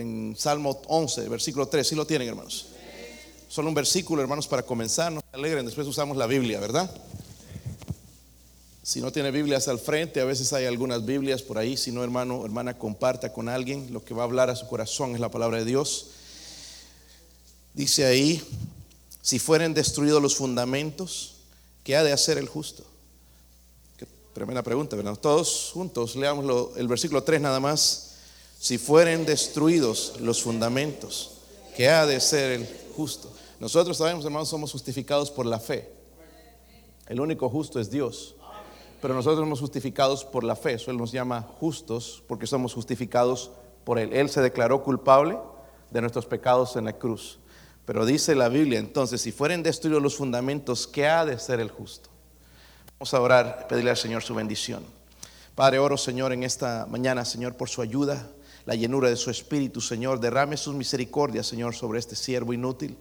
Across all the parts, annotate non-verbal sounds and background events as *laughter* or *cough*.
en Salmo 11, versículo 3. ¿Sí lo tienen, hermanos? Solo un versículo, hermanos, para comenzar. No se alegren, después usamos la Biblia, ¿verdad? Si no tiene Biblias al frente, a veces hay algunas Biblias por ahí. Si no, hermano, hermana, comparta con alguien. Lo que va a hablar a su corazón es la palabra de Dios. Dice ahí, si fueren destruidos los fundamentos, ¿qué ha de hacer el justo? Qué tremenda pregunta, ¿verdad? Todos juntos, leamos el versículo 3 nada más. Si fueren destruidos los fundamentos, ¿qué ha de ser el justo? Nosotros sabemos, hermanos, somos justificados por la fe. El único justo es Dios. Pero nosotros somos justificados por la fe. Eso Él nos llama justos porque somos justificados por Él. Él se declaró culpable de nuestros pecados en la cruz. Pero dice la Biblia, entonces, si fueren destruidos los fundamentos, ¿qué ha de ser el justo? Vamos a orar, pedirle al Señor su bendición. Padre, oro, Señor, en esta mañana, Señor, por su ayuda, la llenura de su espíritu, Señor. Derrame sus misericordias, Señor, sobre este siervo inútil.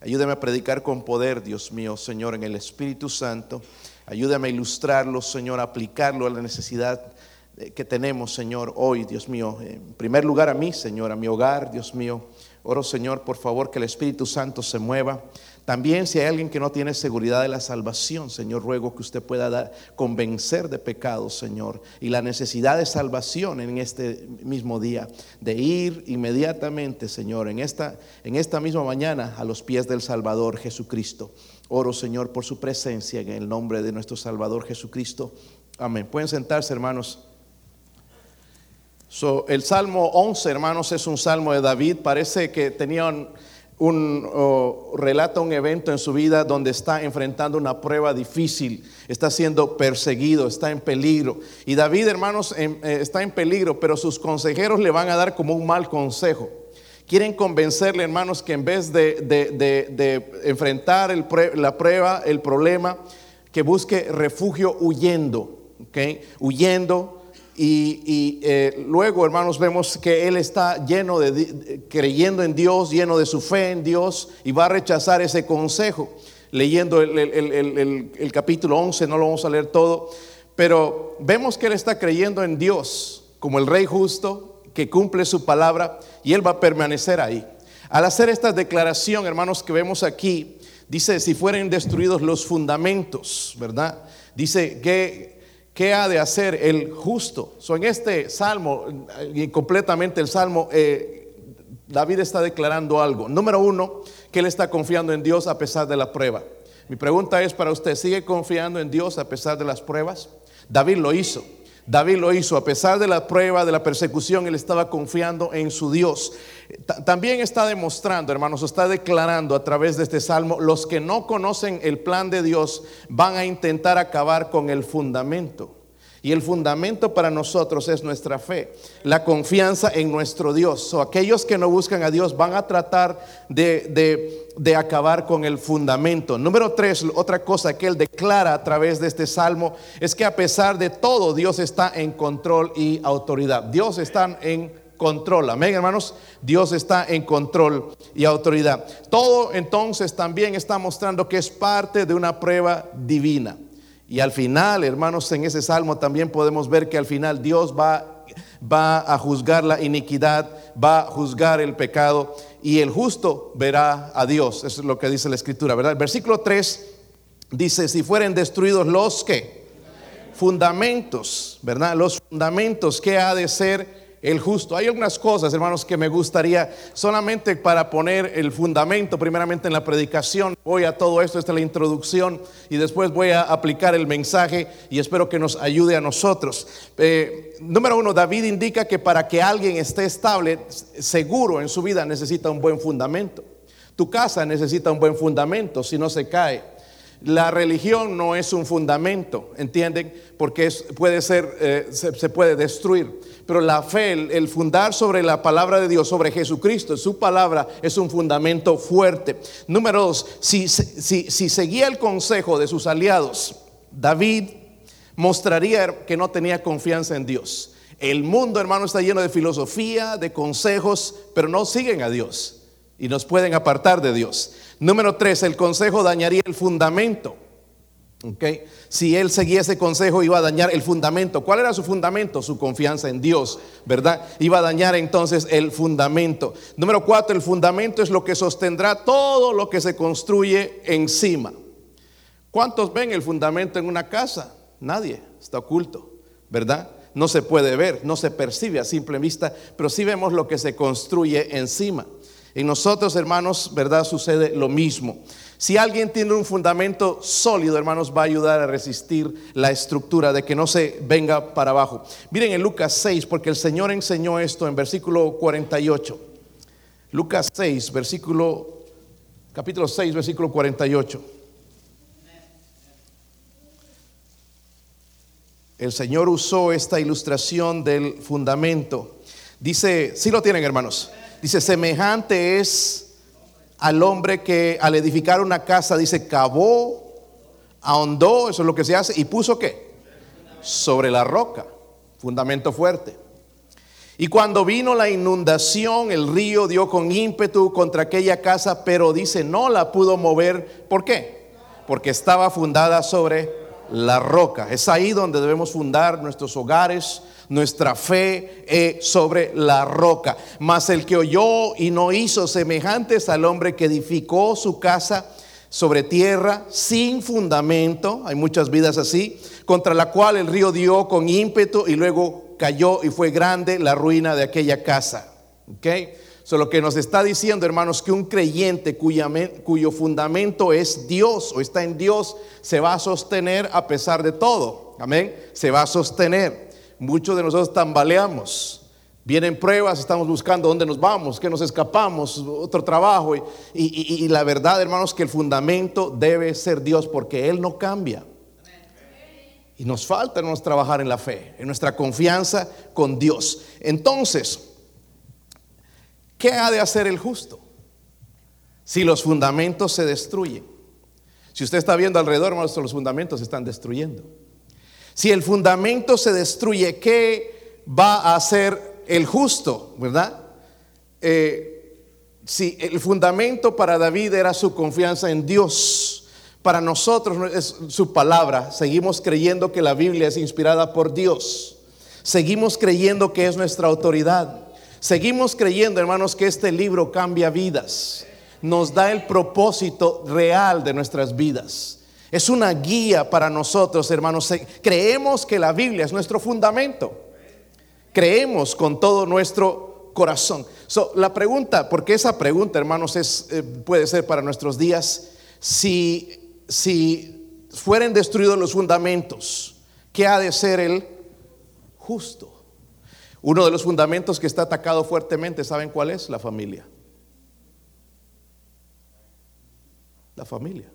Ayúdame a predicar con poder, Dios mío, Señor, en el Espíritu Santo. Ayúdame a ilustrarlo, Señor, a aplicarlo a la necesidad que tenemos, Señor, hoy, Dios mío. En primer lugar a mí, Señor, a mi hogar, Dios mío. Oro, Señor, por favor, que el Espíritu Santo se mueva. También si hay alguien que no tiene seguridad de la salvación, Señor, ruego que usted pueda convencer de pecado, Señor, y la necesidad de salvación en este mismo día, de ir inmediatamente, Señor, en esta, en esta misma mañana a los pies del Salvador Jesucristo. Oro, Señor, por su presencia en el nombre de nuestro Salvador Jesucristo. Amén. Pueden sentarse, hermanos. el Salmo 11, hermanos, es un salmo de David. Parece que tenían un relata un evento en su vida donde está enfrentando una prueba difícil, está siendo perseguido, está en peligro. Y David, hermanos, eh, está en peligro, pero sus consejeros le van a dar como un mal consejo. Quieren convencerle, hermanos, que en vez de, enfrentar la prueba, el problema, que busque refugio huyendo, ¿okay? huyendo y, eh, luego, hermanos, vemos que él está lleno de, creyendo en Dios, lleno de su fe en Dios, y va a rechazar ese consejo. Leyendo el, el, capítulo 11, no lo vamos a leer todo, pero vemos que él está creyendo en Dios como el Rey justo, que cumple su palabra, y él va a permanecer ahí. Al hacer esta declaración, hermanos, que vemos aquí, dice, si fueren destruidos los fundamentos, ¿verdad? Dice que ¿Qué ha de hacer el justo? So, en este salmo, y completamente el salmo, eh, David está declarando algo. Número uno, que él está confiando en Dios a pesar de la prueba. Mi pregunta es para usted, ¿sigue confiando en Dios a pesar de las pruebas? David lo hizo. David lo hizo, a pesar de la prueba, de la persecución, él estaba confiando en su Dios. También está demostrando, hermanos, está declarando a través de este salmo, los que no conocen el plan de Dios van a intentar acabar con el fundamento. Y el fundamento para nosotros es nuestra fe, la confianza en nuestro Dios. O aquellos que no buscan a Dios van a tratar de, de, acabar con el fundamento. Número tres, otra cosa que él declara a través de este salmo es que a pesar de todo, Dios está en control y autoridad. Dios está en control. Amén, hermanos. Dios está en control y autoridad. Todo entonces también está mostrando que es parte de una prueba divina. Y al final, hermanos, en ese salmo también podemos ver que al final Dios va, va a juzgar la iniquidad, va a juzgar el pecado y el justo verá a Dios. Eso es lo que dice la escritura, ¿verdad? El versículo 3 dice, si fueren destruidos los que fundamentos, ¿verdad? Los fundamentos que ha de ser el justo. Hay algunas cosas, hermanos, que me gustaría solamente para poner el fundamento, primeramente en la predicación. Voy a todo esto, esta es la introducción y después voy a aplicar el mensaje y espero que nos ayude a nosotros. Eh, número uno, David indica que para que alguien esté estable, seguro en su vida, necesita un buen fundamento. Tu casa necesita un buen fundamento, si no se cae. La religión no es un fundamento, ¿entienden? Porque puede ser, eh, se, puede destruir. Pero la fe, el, fundar sobre la palabra de Dios, sobre Jesucristo, su palabra, es un fundamento fuerte. Número dos, si, si, si seguía el consejo de sus aliados, David mostraría que no tenía confianza en Dios. El mundo, hermano, está lleno de filosofía, de consejos, pero no siguen a Dios y nos pueden apartar de Dios. Número tres, el consejo dañaría el fundamento. Okay. Si él seguía ese consejo iba a dañar el fundamento. ¿Cuál era su fundamento? Su confianza en Dios, ¿verdad? Iba a dañar entonces el fundamento. Número cuatro, el fundamento es lo que sostendrá todo lo que se construye encima. ¿Cuántos ven el fundamento en una casa? Nadie, está oculto, ¿verdad? No se puede ver, no se percibe a simple vista, pero sí vemos lo que se construye encima. En nosotros, hermanos, ¿verdad? Sucede lo mismo. Si alguien tiene un fundamento sólido, hermanos, va a ayudar a resistir la estructura de que no se venga para abajo. Miren en Lucas 6, porque el Señor enseñó esto en versículo 48. Lucas 6, versículo, capítulo 6, versículo 48. El Señor usó esta ilustración del fundamento. Dice, si ¿sí lo tienen hermanos, Dice, semejante es al hombre que al edificar una casa, dice, cavó, ahondó, eso es lo que se hace, y puso qué? Sobre la roca, fundamento fuerte. Y cuando vino la inundación, el río dio con ímpetu contra aquella casa, pero dice, no la pudo mover. ¿Por qué? Porque estaba fundada sobre la roca. Es ahí donde debemos fundar nuestros hogares, nuestra fe es sobre la roca. Mas el que oyó y no hizo semejantes al hombre que edificó su casa sobre tierra sin fundamento, hay muchas vidas así, contra la cual el río dio con ímpetu y luego cayó y fue grande la ruina de aquella casa. ¿Ok? So, lo que nos está diciendo, hermanos, que un creyente cuyo fundamento es Dios o está en Dios, se va a sostener a pesar de todo. Amén. Se va a sostener. Muchos de nosotros tambaleamos. Vienen pruebas, estamos buscando dónde nos vamos, que nos escapamos, otro trabajo. Y, la verdad, hermanos, que el fundamento debe ser Dios porque Él no cambia. Y nos falta hermanos, trabajar en la fe, en nuestra confianza con Dios. Entonces, ¿qué ha de hacer el justo? Si los fundamentos se destruyen. Si usted está viendo alrededor, hermanos, los fundamentos se están destruyendo. Si el fundamento se destruye, ¿qué va a hacer el justo? ¿Verdad? Eh, si el fundamento para David era su confianza en Dios, para nosotros es su palabra. Seguimos creyendo que la Biblia es inspirada por Dios. Seguimos creyendo que es nuestra autoridad. Seguimos creyendo, hermanos, que este libro cambia vidas. Nos da el propósito real de nuestras vidas. Es una guía para nosotros, hermanos. Creemos que la Biblia es nuestro fundamento. Creemos con todo nuestro corazón. la pregunta, porque esa pregunta, hermanos, es, eh, puede ser para nuestros días, si, si fueren destruidos los fundamentos, ¿qué ha de ser el justo? Uno de los fundamentos que está atacado fuertemente, ¿saben cuál es? La familia. La familia.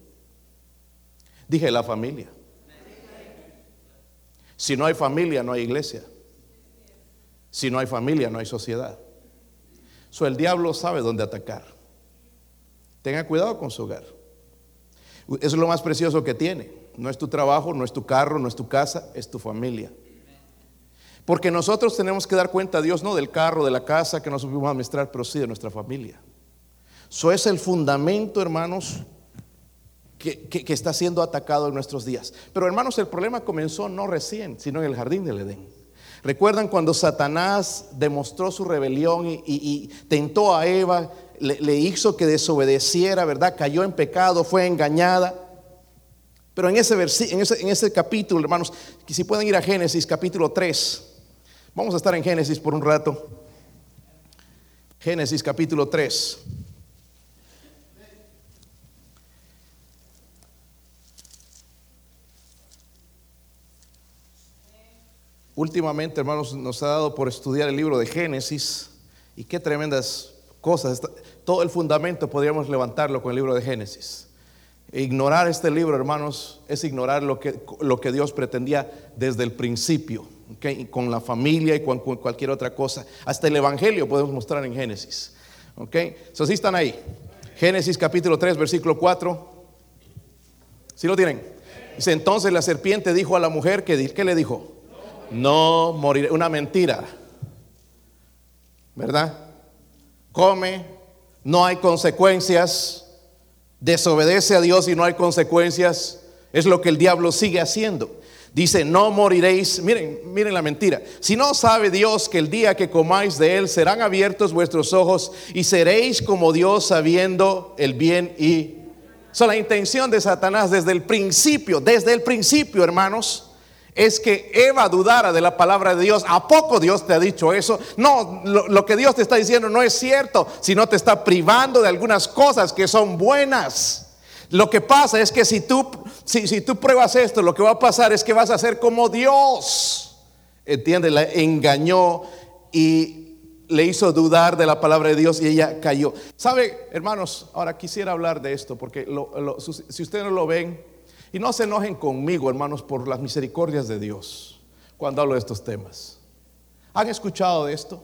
Dije la familia. Si no hay familia, no hay iglesia. Si no hay familia, no hay sociedad. So, el diablo sabe dónde atacar. Tenga cuidado con su hogar. Eso es lo más precioso que tiene. No es tu trabajo, no es tu carro, no es tu casa, es tu familia. Porque nosotros tenemos que dar cuenta a Dios no del carro, de la casa que no supimos administrar, pero sí de nuestra familia. Eso es el fundamento, hermanos, que, está siendo atacado en nuestros días. Pero hermanos, el problema comenzó no recién, sino en el jardín del Edén. ¿Recuerdan cuando Satanás demostró su rebelión y, tentó a Eva, le, hizo que desobedeciera, ¿verdad? Cayó en pecado, fue engañada. Pero en ese, en ese, en ese capítulo, hermanos, si pueden ir a Génesis capítulo 3, vamos a estar en Génesis por un rato. Génesis capítulo 3. últimamente, hermanos, nos ha dado por estudiar el libro de Génesis y qué tremendas cosas. Todo el fundamento podríamos levantarlo con el libro de Génesis. Ignorar este libro, hermanos, es ignorar lo que, lo que Dios pretendía desde el principio, con la familia y con, cualquier otra cosa. Hasta el Evangelio podemos mostrar en Génesis. ¿Ok? So, ¿sí están ahí? Génesis capítulo 3, versículo 4. ¿Sí lo tienen? Dice, entonces la serpiente dijo a la mujer, que, ¿qué le dijo? no moriré. Una mentira. ¿Verdad? Come, no hay consecuencias. Desobedece a Dios y no hay consecuencias. Es lo que el diablo sigue haciendo. Dice, no moriréis. Miren, miren la mentira. Si no sabe Dios que el día que comáis de él serán abiertos vuestros ojos y seréis como Dios sabiendo el bien y... So, la intención de Satanás desde el principio, desde el principio, hermanos, es que Eva dudara de la palabra de Dios. ¿A poco Dios te ha dicho eso? No, lo, lo, que Dios te está diciendo no es cierto, sino te está privando de algunas cosas que son buenas. Lo que pasa es que si tú, si, si tú pruebas esto, lo que va a pasar es que vas a ser como Dios. ¿Entiendes? La engañó y le hizo dudar de la palabra de Dios y ella cayó. ¿Sabe, hermanos? Ahora quisiera hablar de esto porque si ustedes no lo ven, y no se enojen conmigo, hermanos, por las misericordias de Dios cuando hablo de estos temas. ¿Han escuchado de esto?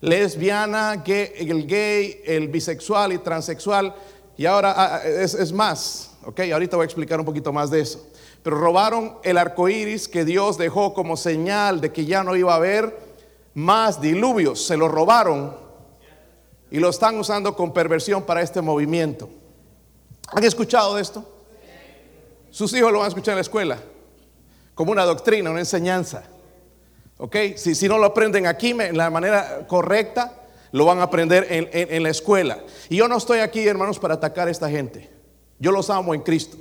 Lesbiana, gay, el gay, el bisexual y transexual y ahora ah, ah, es, más, ok, ahorita voy a explicar un poquito más de eso. Pero robaron el arco iris que Dios dejó como señal de que ya no iba a haber más diluvios. Se lo robaron y lo están usando con perversión para este movimiento. ¿Han escuchado de esto? Sus hijos lo van a escuchar en la escuela, como una doctrina, una enseñanza. ¿Ok? Si, si no lo aprenden aquí en la manera correcta, lo van a aprender en, la escuela. Y yo no estoy aquí, hermanos, para atacar a esta gente. Yo los amo en Cristo.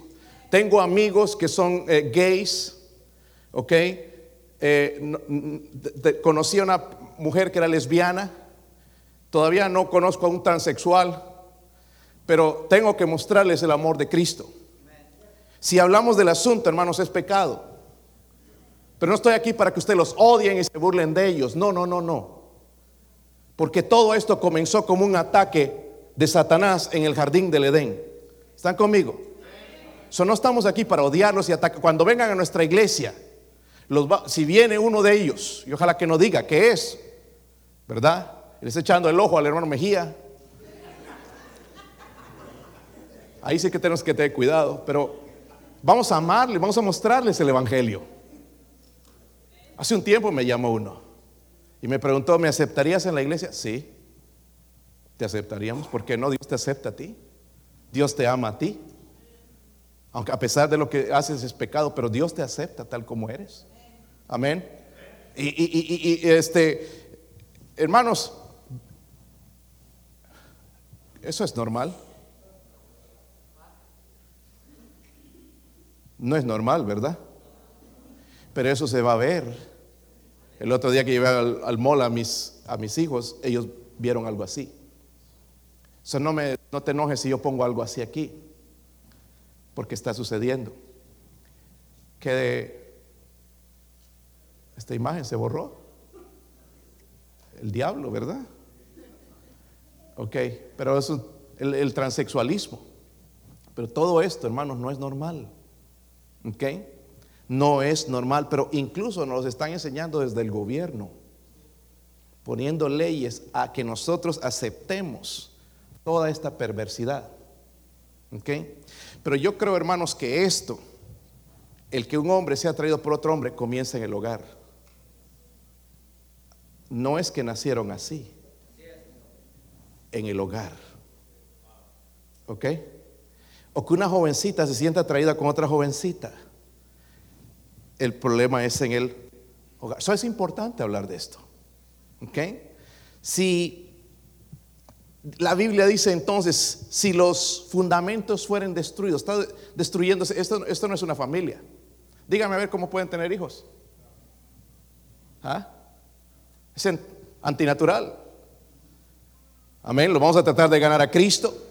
Tengo amigos que son eh, gays, ¿ok? Eh, conocí a una mujer que era lesbiana. Todavía no conozco a un transexual, pero tengo que mostrarles el amor de Cristo. Si hablamos del asunto, hermanos, es pecado. Pero no estoy aquí para que ustedes los odien y se burlen de ellos. No, no, no, no. Porque todo esto comenzó como un ataque de Satanás en el jardín del Edén. ¿Están conmigo? So, no estamos aquí para odiarlos y atacar. Cuando vengan a nuestra iglesia, si viene uno de ellos, y ojalá que no diga qué es, ¿verdad? Le está echando el ojo al hermano Mejía. Ahí sí que tenemos que tener cuidado, pero vamos a amarle, vamos a mostrarles el Evangelio. Hace un tiempo me llamó uno. Y me preguntó, ¿me aceptarías en la iglesia? Sí, te aceptaríamos. porque no? Dios te acepta a ti. Dios te ama a ti. Aunque a pesar de lo que haces es pecado, pero Dios te acepta tal como eres. Amén. Y, y, y, este, hermanos, eso es normal. No es normal, ¿verdad? Pero eso se va a ver el otro día que llevé al, al a mis, a mis hijos, ellos vieron algo así. No, me, no te enojes si yo pongo algo así aquí, porque está sucediendo. Que esta imagen se borró. El diablo, ¿verdad? Ok, pero eso el, el transexualismo. Pero todo esto, hermanos, no es normal. ¿Ok? No es normal, pero incluso nos están enseñando desde el gobierno, poniendo leyes a que nosotros aceptemos toda esta perversidad. Pero yo creo, hermanos, que esto, el que un hombre sea traído por otro hombre, comienza en el hogar. No es que nacieron así, en el hogar. ¿Ok? O que una jovencita se sienta atraída con otra jovencita el problema es en el hogar. Eso es importante hablar de esto. ¿Ok? Si la Biblia dice entonces, si los fundamentos fueren destruidos, está destruyéndose, esto, esto no es una familia. Dígame a ver cómo pueden tener hijos. ¿Ah? Es antinatural. Amén. Lo vamos a tratar de ganar a Cristo.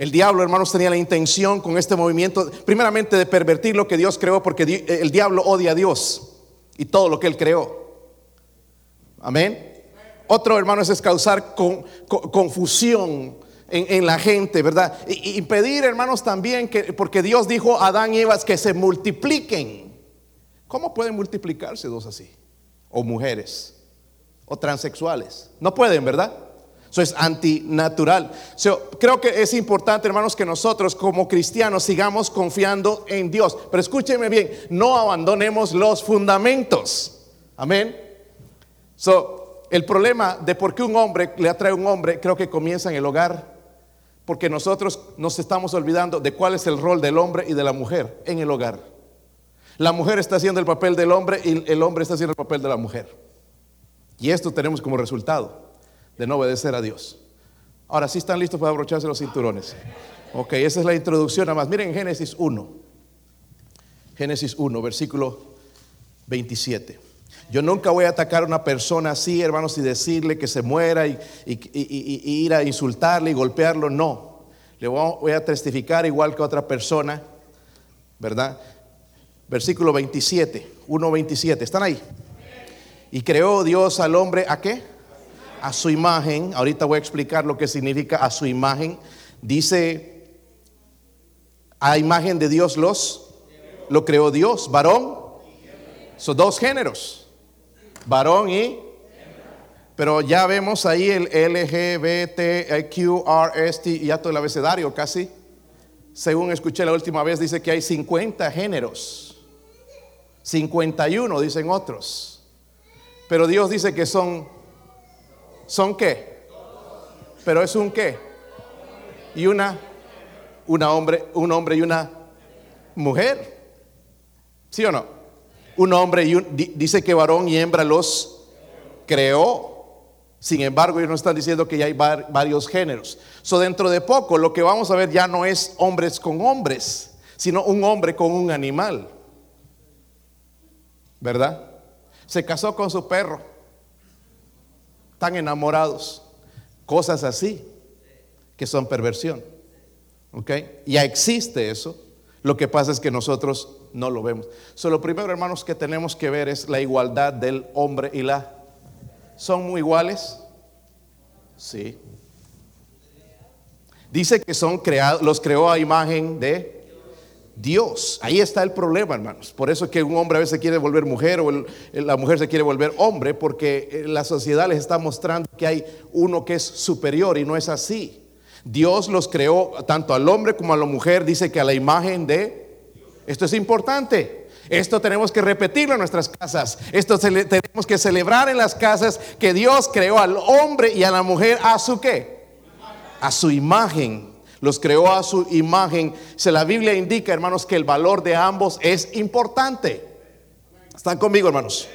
El diablo, hermanos, tenía la intención con este movimiento, primeramente de pervertir lo que Dios creó, porque el diablo odia a Dios y todo lo que Él creó. Amén. Otro, hermanos, es causar confusión en, la gente, ¿verdad? Y, y, pedir, hermanos, también que, porque Dios dijo a Adán y Eva que se multipliquen. ¿Cómo pueden multiplicarse dos así? O mujeres, o transexuales. No pueden, ¿verdad? Eso es antinatural. creo que es importante, hermanos, que nosotros como cristianos sigamos confiando en Dios. Pero escúcheme bien, no abandonemos los fundamentos. Amén. El problema de por qué un hombre le atrae a un hombre, creo que comienza en el hogar. Porque nosotros nos estamos olvidando de cuál es el rol del hombre y de la mujer en el hogar. La mujer está haciendo el papel del hombre y el hombre está haciendo el papel de la mujer. Y esto tenemos como resultado de no obedecer a Dios. Ahora sí están listos para abrocharse los cinturones. Ok, esa es la introducción nada más. Miren Génesis 1. Génesis 1, versículo 27. Yo nunca voy a atacar a una persona así, hermanos, y decirle que se muera y, ir a insultarle y golpearlo. No. Le voy a testificar igual que a otra persona, ¿verdad? Versículo 27, 1.27. ¿Están ahí? Y creó Dios al hombre a qué? A su imagen. Ahorita voy a explicar lo que significa a su imagen. Dice, a imagen de Dios los, lo creó Dios, varón. Son dos géneros, varón y... Pero ya vemos ahí el LGBTQRST, ya todo el abecedario casi. Según escuché la última vez, dice que hay 50 géneros. 51 dicen otros. Pero Dios dice que son, ¿son qué? Pero es un qué? Y una, una hombre, un hombre y una mujer. ¿Sí o no? Un hombre y un, dice que varón y hembra los creó. Sin embargo, ellos no están diciendo que ya hay varios géneros. So, dentro de poco, lo que vamos a ver ya no es hombres con hombres, sino un hombre con un animal. ¿Verdad? se casó con su perro, están enamorados, cosas así que son perversión. ¿Ok? Ya existe eso. Lo que pasa es que nosotros no lo vemos. So, lo primero, hermanos, que tenemos que ver es la igualdad del hombre y la. ¿Son muy iguales? Sí. Dice que son creados, los creó a imagen de Dios. Ahí está el problema, hermanos. Por eso es que un hombre a veces quiere volver mujer o la mujer se quiere volver hombre, porque eh, la sociedad les está mostrando que hay uno que es superior y no es así. Dios los creó tanto al hombre como a la mujer, dice que a la imagen de... Esto es importante. Esto tenemos que repetirlo en nuestras casas. Esto tenemos que celebrar en las casas que Dios creó al hombre y a la mujer a su qué? A su imagen los creó a su imagen. Se la Biblia indica, hermanos, que el valor de ambos es importante. ¿Están conmigo, hermanos?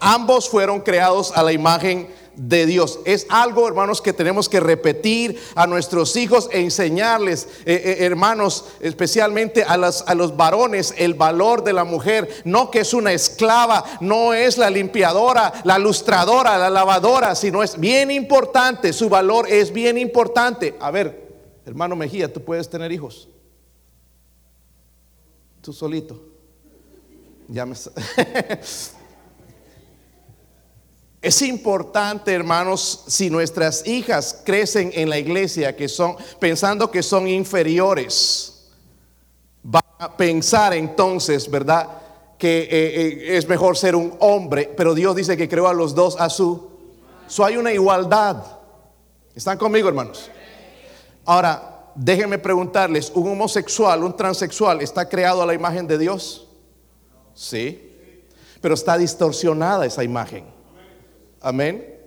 Ambos fueron creados a la imagen de Dios. Es algo, hermanos, que tenemos que repetir a nuestros hijos e enseñarles, eh, eh, hermanos, especialmente a, a los varones, el valor de la mujer. No que es una esclava, no es la limpiadora, la lustradora, la lavadora, sino es bien importante. Su valor es bien importante. A ver, Hermano Mejía, tú puedes tener hijos. Tú solito. Ya me... *laughs* Es importante, hermanos, si nuestras hijas crecen en la iglesia que son pensando que son inferiores, van a pensar entonces, ¿verdad? Que eh, eh, es mejor ser un hombre, pero Dios dice que creó a los dos a su. So hay una igualdad. ¿Están conmigo, hermanos? Ahora, déjenme preguntarles, ¿un homosexual, un transexual, está creado a la imagen de Dios? Sí, pero está distorsionada esa imagen. Amén.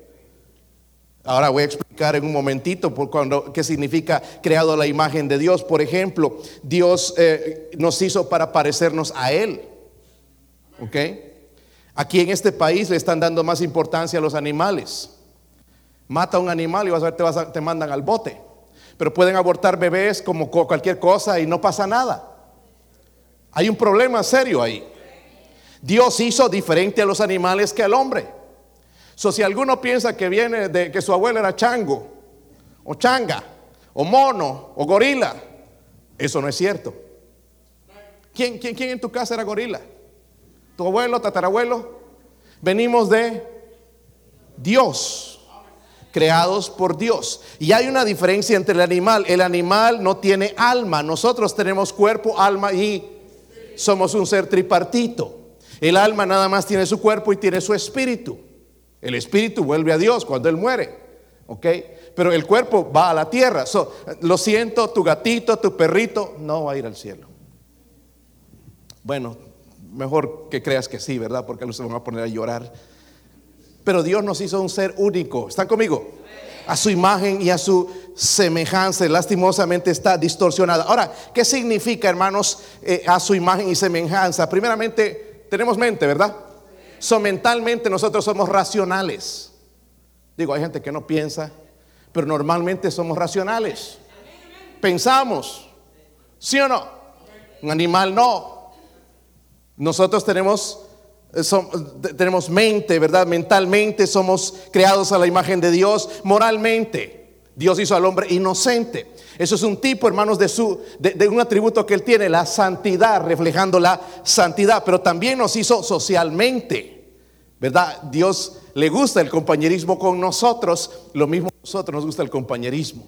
Ahora voy a explicar en un momentito por cuando, qué significa creado a la imagen de Dios. Por ejemplo, Dios eh, nos hizo para parecernos a Él. ¿Ok? Aquí en este país le están dando más importancia a los animales. Mata a un animal y vas a ver, te, te mandan al bote. Pero pueden abortar bebés como cualquier cosa y no pasa nada. Hay un problema serio ahí. Dios hizo diferente a los animales que al hombre. So, si alguno piensa que viene de que su abuelo era chango, o changa, o mono, o gorila, eso no es cierto. ¿Quién, quién, quién en tu casa era gorila? ¿Tu abuelo, tatarabuelo? Venimos de Dios creados por Dios. Y hay una diferencia entre el animal. El animal no tiene alma. Nosotros tenemos cuerpo, alma y somos un ser tripartito. El alma nada más tiene su cuerpo y tiene su espíritu. El espíritu vuelve a Dios cuando Él muere. ¿Ok? Pero el cuerpo va a la tierra. lo siento, tu gatito, tu perrito, no va a ir al cielo. Bueno, mejor que creas que sí, ¿verdad? Porque los se van a poner a llorar. Pero Dios nos hizo un ser único. ¿Están conmigo? A su imagen y a su semejanza, lastimosamente está distorsionada. Ahora, ¿qué significa, hermanos, eh, a su imagen y semejanza? Primeramente, tenemos mente, ¿verdad? So, mentalmente nosotros somos racionales. Digo, hay gente que no piensa, pero normalmente somos racionales. Pensamos, ¿sí o no? Un animal no. Nosotros tenemos, eh, tenemos mente, ¿verdad? Mentalmente somos creados a la imagen de Dios, moralmente. Dios hizo al hombre inocente. Eso es un tipo, hermanos, de, un atributo que él tiene, la santidad, reflejando la santidad, pero también nos hizo socialmente, ¿verdad? Dios le gusta el compañerismo con nosotros, lo mismo a nosotros nos gusta el compañerismo.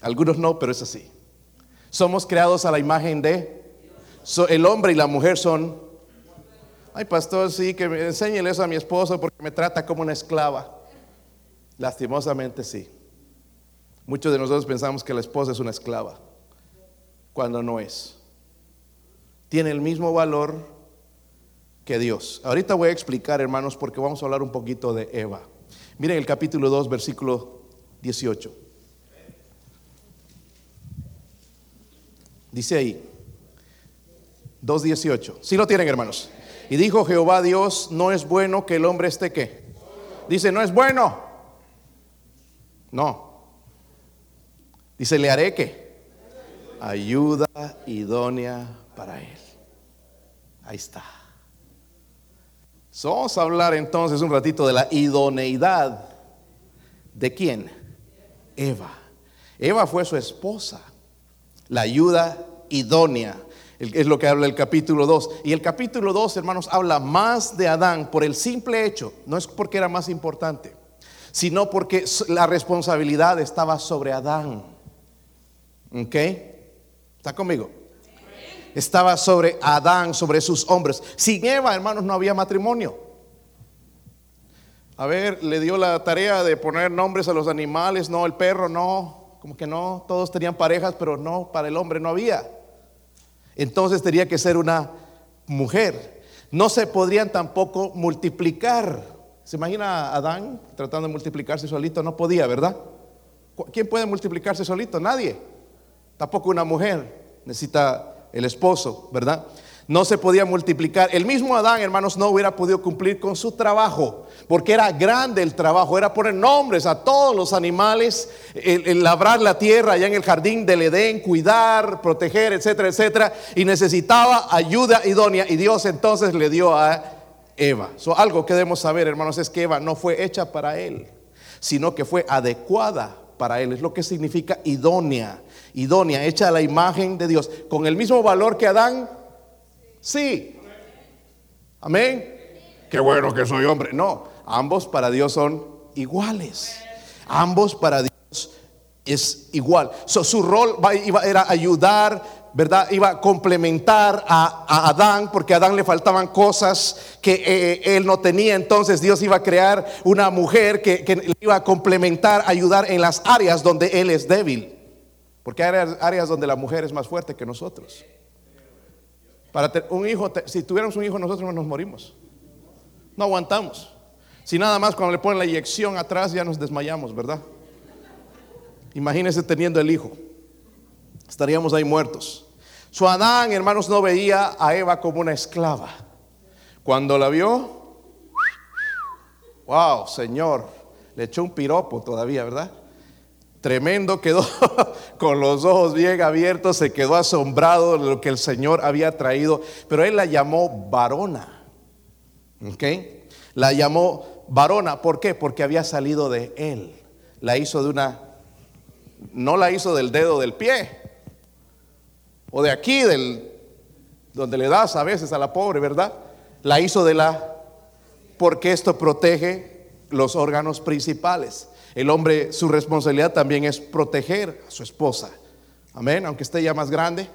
Algunos no, pero es así. Somos creados a la imagen de el hombre y la mujer son. Ay, pastor, sí, que me enséñele eso a mi esposo porque me trata como una esclava. Lastimosamente sí. Muchos de nosotros pensamos que la esposa es una esclava, cuando no es. Tiene el mismo valor que Dios. Ahorita voy a explicar, hermanos, porque vamos a hablar un poquito de Eva. Miren el capítulo 2, versículo 18. Dice ahí, 2.18. Si ¿Sí lo tienen, hermanos. Y dijo Jehová Dios, no es bueno que el hombre esté qué. Dice, no es bueno. No. Dice, le haré que ayuda idónea para él. Ahí está. vamos a hablar entonces un ratito de la idoneidad. ¿De quién? Eva. Eva fue su esposa. La ayuda idónea. Es lo que habla el capítulo 2. Y el capítulo 2, hermanos, habla más de Adán por el simple hecho. No es porque era más importante sino porque la responsabilidad estaba sobre Adán. ¿Ok? ¿Está conmigo? Estaba sobre Adán, sobre sus hombres. Sin Eva, hermanos, no había matrimonio. A ver, le dio la tarea de poner nombres a los animales, no, el perro no, como que no, todos tenían parejas, pero no, para el hombre no había. Entonces tenía que ser una mujer. No se podrían tampoco multiplicar ¿Se imagina a Adán tratando de multiplicarse solito? No podía, ¿verdad? ¿Quién puede multiplicarse solito? Nadie. Tampoco una mujer. Necesita el esposo, ¿verdad? No se podía multiplicar. El mismo Adán, hermanos, no hubiera podido cumplir con su trabajo, porque era grande el trabajo, era poner nombres a todos los animales, labrar la tierra allá en el jardín del Edén, cuidar, proteger, etcétera, etcétera, y necesitaba ayuda idónea, y Dios entonces le dio a Eva. algo que debemos saber, hermanos, es que Eva no fue hecha para él, sino que fue adecuada para él. Es lo que significa idónea. Idónea, hecha a la imagen de Dios. ¿Con el mismo valor que Adán? Sí. Amén. Qué bueno que soy hombre. No, ambos para Dios son iguales. Ambos para Dios es igual. su rol era ayudar, ¿verdad? Iba a complementar a, Adán, porque a Adán le faltaban cosas que eh, eh, él no tenía. Entonces Dios iba a crear una mujer que, le iba a complementar, ayudar en las áreas donde él es débil. Porque hay áreas donde la mujer es más fuerte que nosotros. Para un hijo, si tuviéramos un hijo, nosotros no nos morimos. No aguantamos. Si nada más cuando le ponen la inyección atrás ya nos desmayamos, ¿verdad? Imagínese teniendo el hijo. Estaríamos ahí muertos. Su Adán, hermanos, no veía a Eva como una esclava. Cuando la vio, wow, Señor, le echó un piropo todavía, ¿verdad? Tremendo, quedó *laughs* con los ojos bien abiertos, se quedó asombrado de lo que el Señor había traído, pero él la llamó varona. ¿Ok? La llamó varona, ¿por qué? Porque había salido de él. La hizo de una, no la hizo del dedo del pie, o de aquí, del, donde le das a veces a la pobre, ¿verdad? La hizo de la, porque esto protege los órganos principales. El hombre, su responsabilidad también es proteger a su esposa. Amén, aunque esté ya más grande,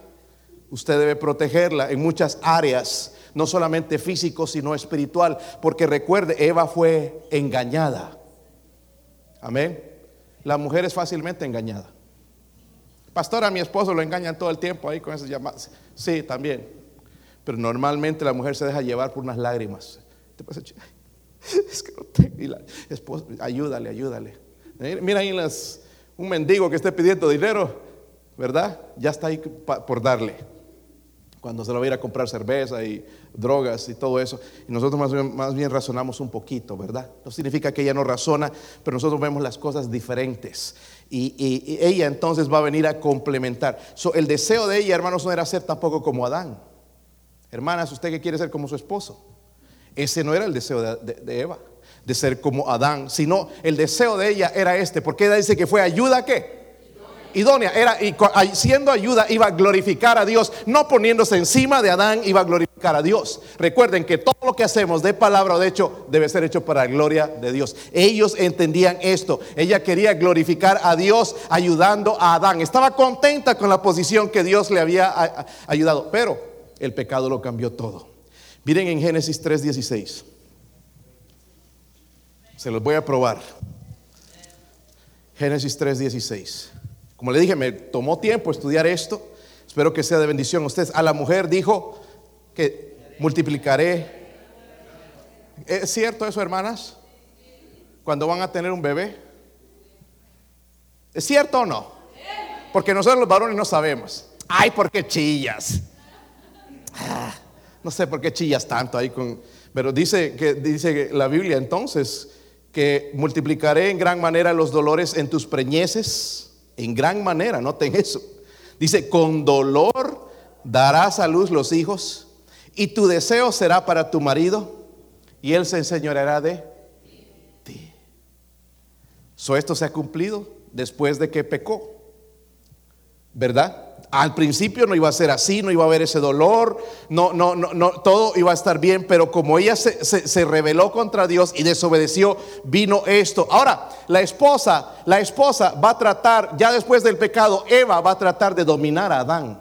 usted debe protegerla en muchas áreas, no solamente físico, sino espiritual, porque recuerde, Eva fue engañada. Amén. La mujer es fácilmente engañada. Pastor, a mi esposo lo engañan todo el tiempo ahí con esas llamadas. Sí, también. Pero normalmente la mujer se deja llevar por unas lágrimas. Es que no tengo. Y ayúdale, ayúdale. Mira ahí un mendigo que esté pidiendo dinero, ¿verdad? Ya está ahí por darle. Cuando se lo va a ir a comprar cerveza y drogas y todo eso. Y nosotros más bien, razonamos un poquito, ¿verdad? No significa que ella no razona, pero nosotros vemos las cosas diferentes. Y, ella entonces va a venir a complementar. So, el deseo de ella, hermanos, no era ser tampoco como Adán. Hermanas, usted que quiere ser como su esposo. Ese no era el deseo de, de- de Eva, de ser como Adán, sino el deseo de ella era este, porque ella dice que fue ayuda ¿qué? Idónea, era y siendo ayuda iba a glorificar a Dios, no poniéndose encima de Adán, iba a glorificar a Dios. Recuerden que todo lo que hacemos de palabra o de hecho debe ser hecho para la gloria de Dios. Ellos entendían esto. Ella quería glorificar a Dios ayudando a Adán. Estaba contenta con la posición que Dios le había ayudado, pero el pecado lo cambió todo. Miren en Génesis 3:16. Se los voy a probar. Génesis 3:16. Como le dije, me tomó tiempo estudiar esto. Espero que sea de bendición a ustedes. A la mujer dijo que multiplicaré. ¿Es cierto eso, hermanas? Cuando van a tener un bebé. ¿Es cierto o no? Porque nosotros los varones no sabemos. Ay, ¿por qué chillas? Ah, no sé por qué chillas tanto ahí con. Pero dice que dice la Biblia entonces que multiplicaré en gran manera los dolores en tus preñeces. En gran manera, noten eso. Dice, con dolor darás a luz los hijos, y tu deseo será para tu marido, y él se enseñoreará de ti. So, esto se ha cumplido después de que pecó. ¿verdad? Al principio no iba a ser así, no iba a haber ese dolor, no, no, no, no, todo iba a estar bien, pero como ella se, se, rebeló contra Dios y desobedeció, vino esto. Ahora, la esposa, la esposa va a tratar, ya después del pecado, Eva va a tratar de dominar a Adán.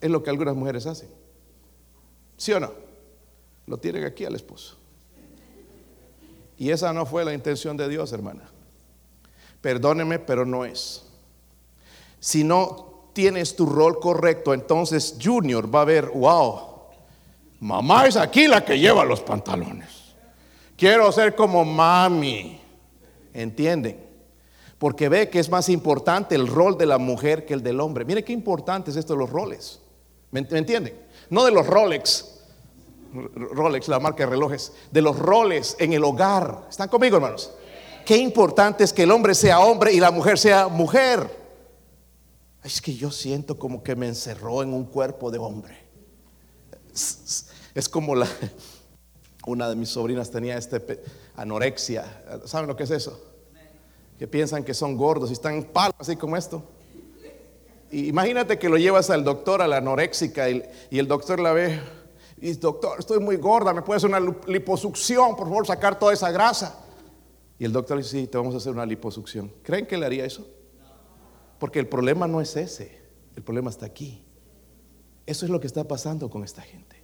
Es lo que algunas mujeres hacen. ¿Sí o no? Lo tienen aquí al esposo. Y esa no fue la intención de Dios, hermana. Perdóneme, pero no es. Si no tienes tu rol correcto, entonces Junior va a ver, wow, mamá es aquí la que lleva los pantalones. Quiero ser como mami. ¿Entienden? Porque ve que es más importante el rol de la mujer que el del hombre. Mire qué importante es esto de los roles. ¿Me entienden? No de los Rolex, Rolex, la marca de relojes, de los roles en el hogar. ¿Están conmigo, hermanos? Qué importante es que el hombre sea hombre y la mujer sea mujer. Es que yo siento como que me encerró en un cuerpo de hombre. Es, como la, una de mis sobrinas tenía este anorexia. ¿Saben lo que es eso? Que piensan que son gordos y están en palo así como esto. Y imagínate que lo llevas al doctor, a la anoréxica, y, el doctor la ve. Y dice, doctor, estoy muy gorda, ¿me puede hacer una liposucción? Por favor, sacar toda esa grasa. Y el doctor dice, sí, te vamos a hacer una liposucción. ¿Creen que le haría eso? Porque el problema no es ese, el problema está aquí. Eso es lo que está pasando con esta gente.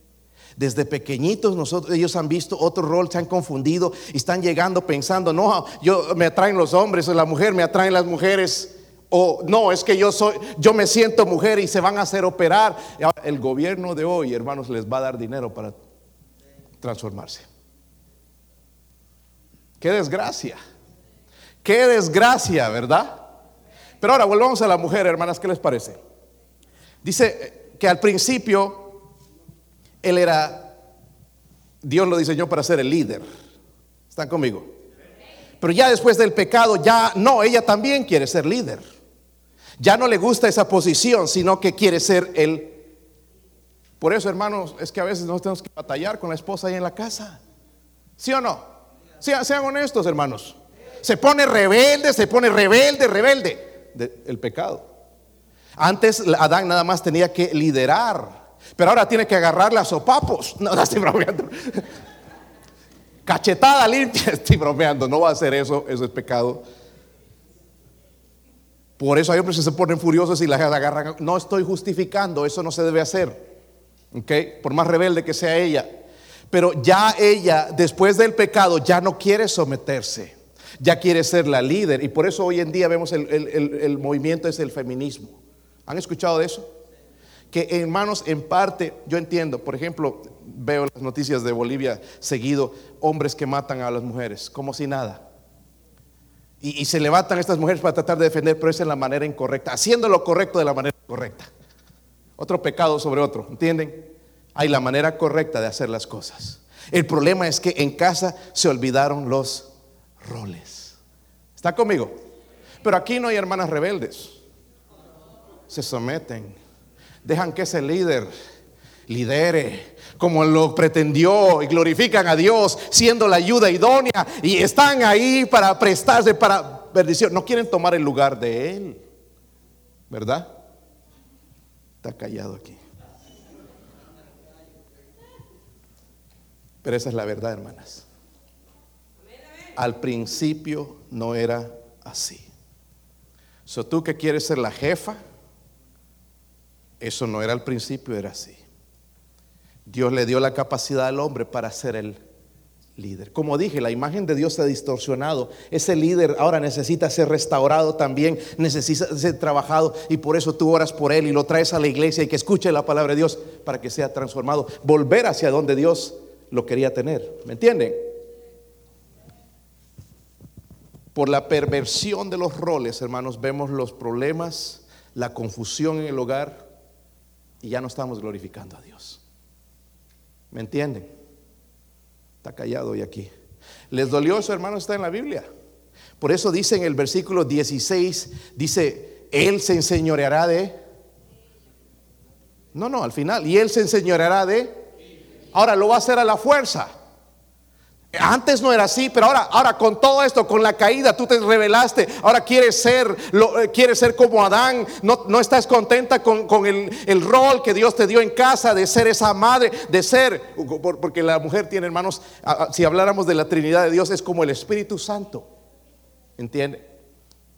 Desde pequeñitos nosotros, ellos han visto otro rol, se han confundido y están llegando pensando, no, yo me atraen los hombres o la mujer, me atraen las mujeres. O no, es que yo soy, yo me siento mujer y se van a hacer operar. El gobierno de hoy, hermanos, les va a dar dinero para transformarse. Qué desgracia. Qué desgracia, ¿verdad? Pero ahora volvamos a la mujer, hermanas, ¿qué les parece? Dice que al principio él era, Dios lo diseñó para ser el líder. ¿Están conmigo? Pero ya después del pecado, ya no, ella también quiere ser líder. Ya no le gusta esa posición, sino que quiere ser el. Por eso, hermanos, es que a veces nos tenemos que batallar con la esposa ahí en la casa. ¿Sí o no? Sean, sean honestos, hermanos. Se pone rebelde, se pone rebelde, rebelde. El pecado. Antes Adán nada más tenía que liderar, pero ahora tiene que agarrarle a sopapos. *laughs* No, no estoy bromeando. Cachetada limpia, *laughs* estoy bromeando. No va a hacer eso, eso es pecado. Por eso hay hombres que se ponen furiosos y las agarran. No estoy justificando, eso no se debe hacer. ¿Ok? Por más rebelde que sea ella. Pero ya ella, después del pecado, ya no quiere someterse. Ya quiere ser la líder. Y por eso hoy en día vemos el, el- el- movimiento es el feminismo. ¿Han escuchado de eso? Que hermanos, en parte, yo entiendo, por ejemplo, veo las noticias de Bolivia seguido, hombres que matan a las mujeres, como si nada. Y, y se levantan estas mujeres para tratar de defender, pero esa es la manera incorrecta, haciendo lo correcto de la manera correcta. Otro pecado sobre otro, ¿entienden? Hay la manera correcta de hacer las cosas. El problema es que en casa se olvidaron los roles. ¿Está conmigo? Pero aquí no hay hermanas rebeldes. Se someten. Dejan que ese líder lidere como lo pretendió y glorifican a Dios siendo la ayuda idónea y están ahí para prestarse para bendición. No quieren tomar el lugar de Él. ¿Verdad? Está callado aquí. Pero esa es la verdad, hermanas. Al principio no era así. So, tú que quieres ser la jefa, eso no era al principio, era así. Dios le dio la capacidad al hombre para ser el líder. Como dije, la imagen de Dios se ha distorsionado. Ese líder ahora necesita ser restaurado también, necesita ser trabajado y por eso tú oras por él y lo traes a la iglesia y que escuche la palabra de Dios para que sea transformado, volver hacia donde Dios lo quería tener. ¿Me entienden? Por la perversión de los roles, hermanos, vemos los problemas, la confusión en el hogar y ya no estamos glorificando a Dios. ¿Me entienden? Está callado hoy aquí. ¿Les dolió eso, hermano? Está en la Biblia. Por eso dice en el versículo 16, dice, Él se enseñoreará de... No, no, al final, y Él se enseñoreará de... Ahora lo va a hacer a la fuerza. Antes no era así, pero ahora, ahora con todo esto, con la caída, tú te revelaste. Ahora quieres ser, lo, eh, quieres ser como Adán. No, no estás contenta con, el, rol que Dios te dio en casa de ser esa madre, de ser, porque la mujer tiene hermanos. Si habláramos de la Trinidad de Dios, es como el Espíritu Santo. ¿Entiende?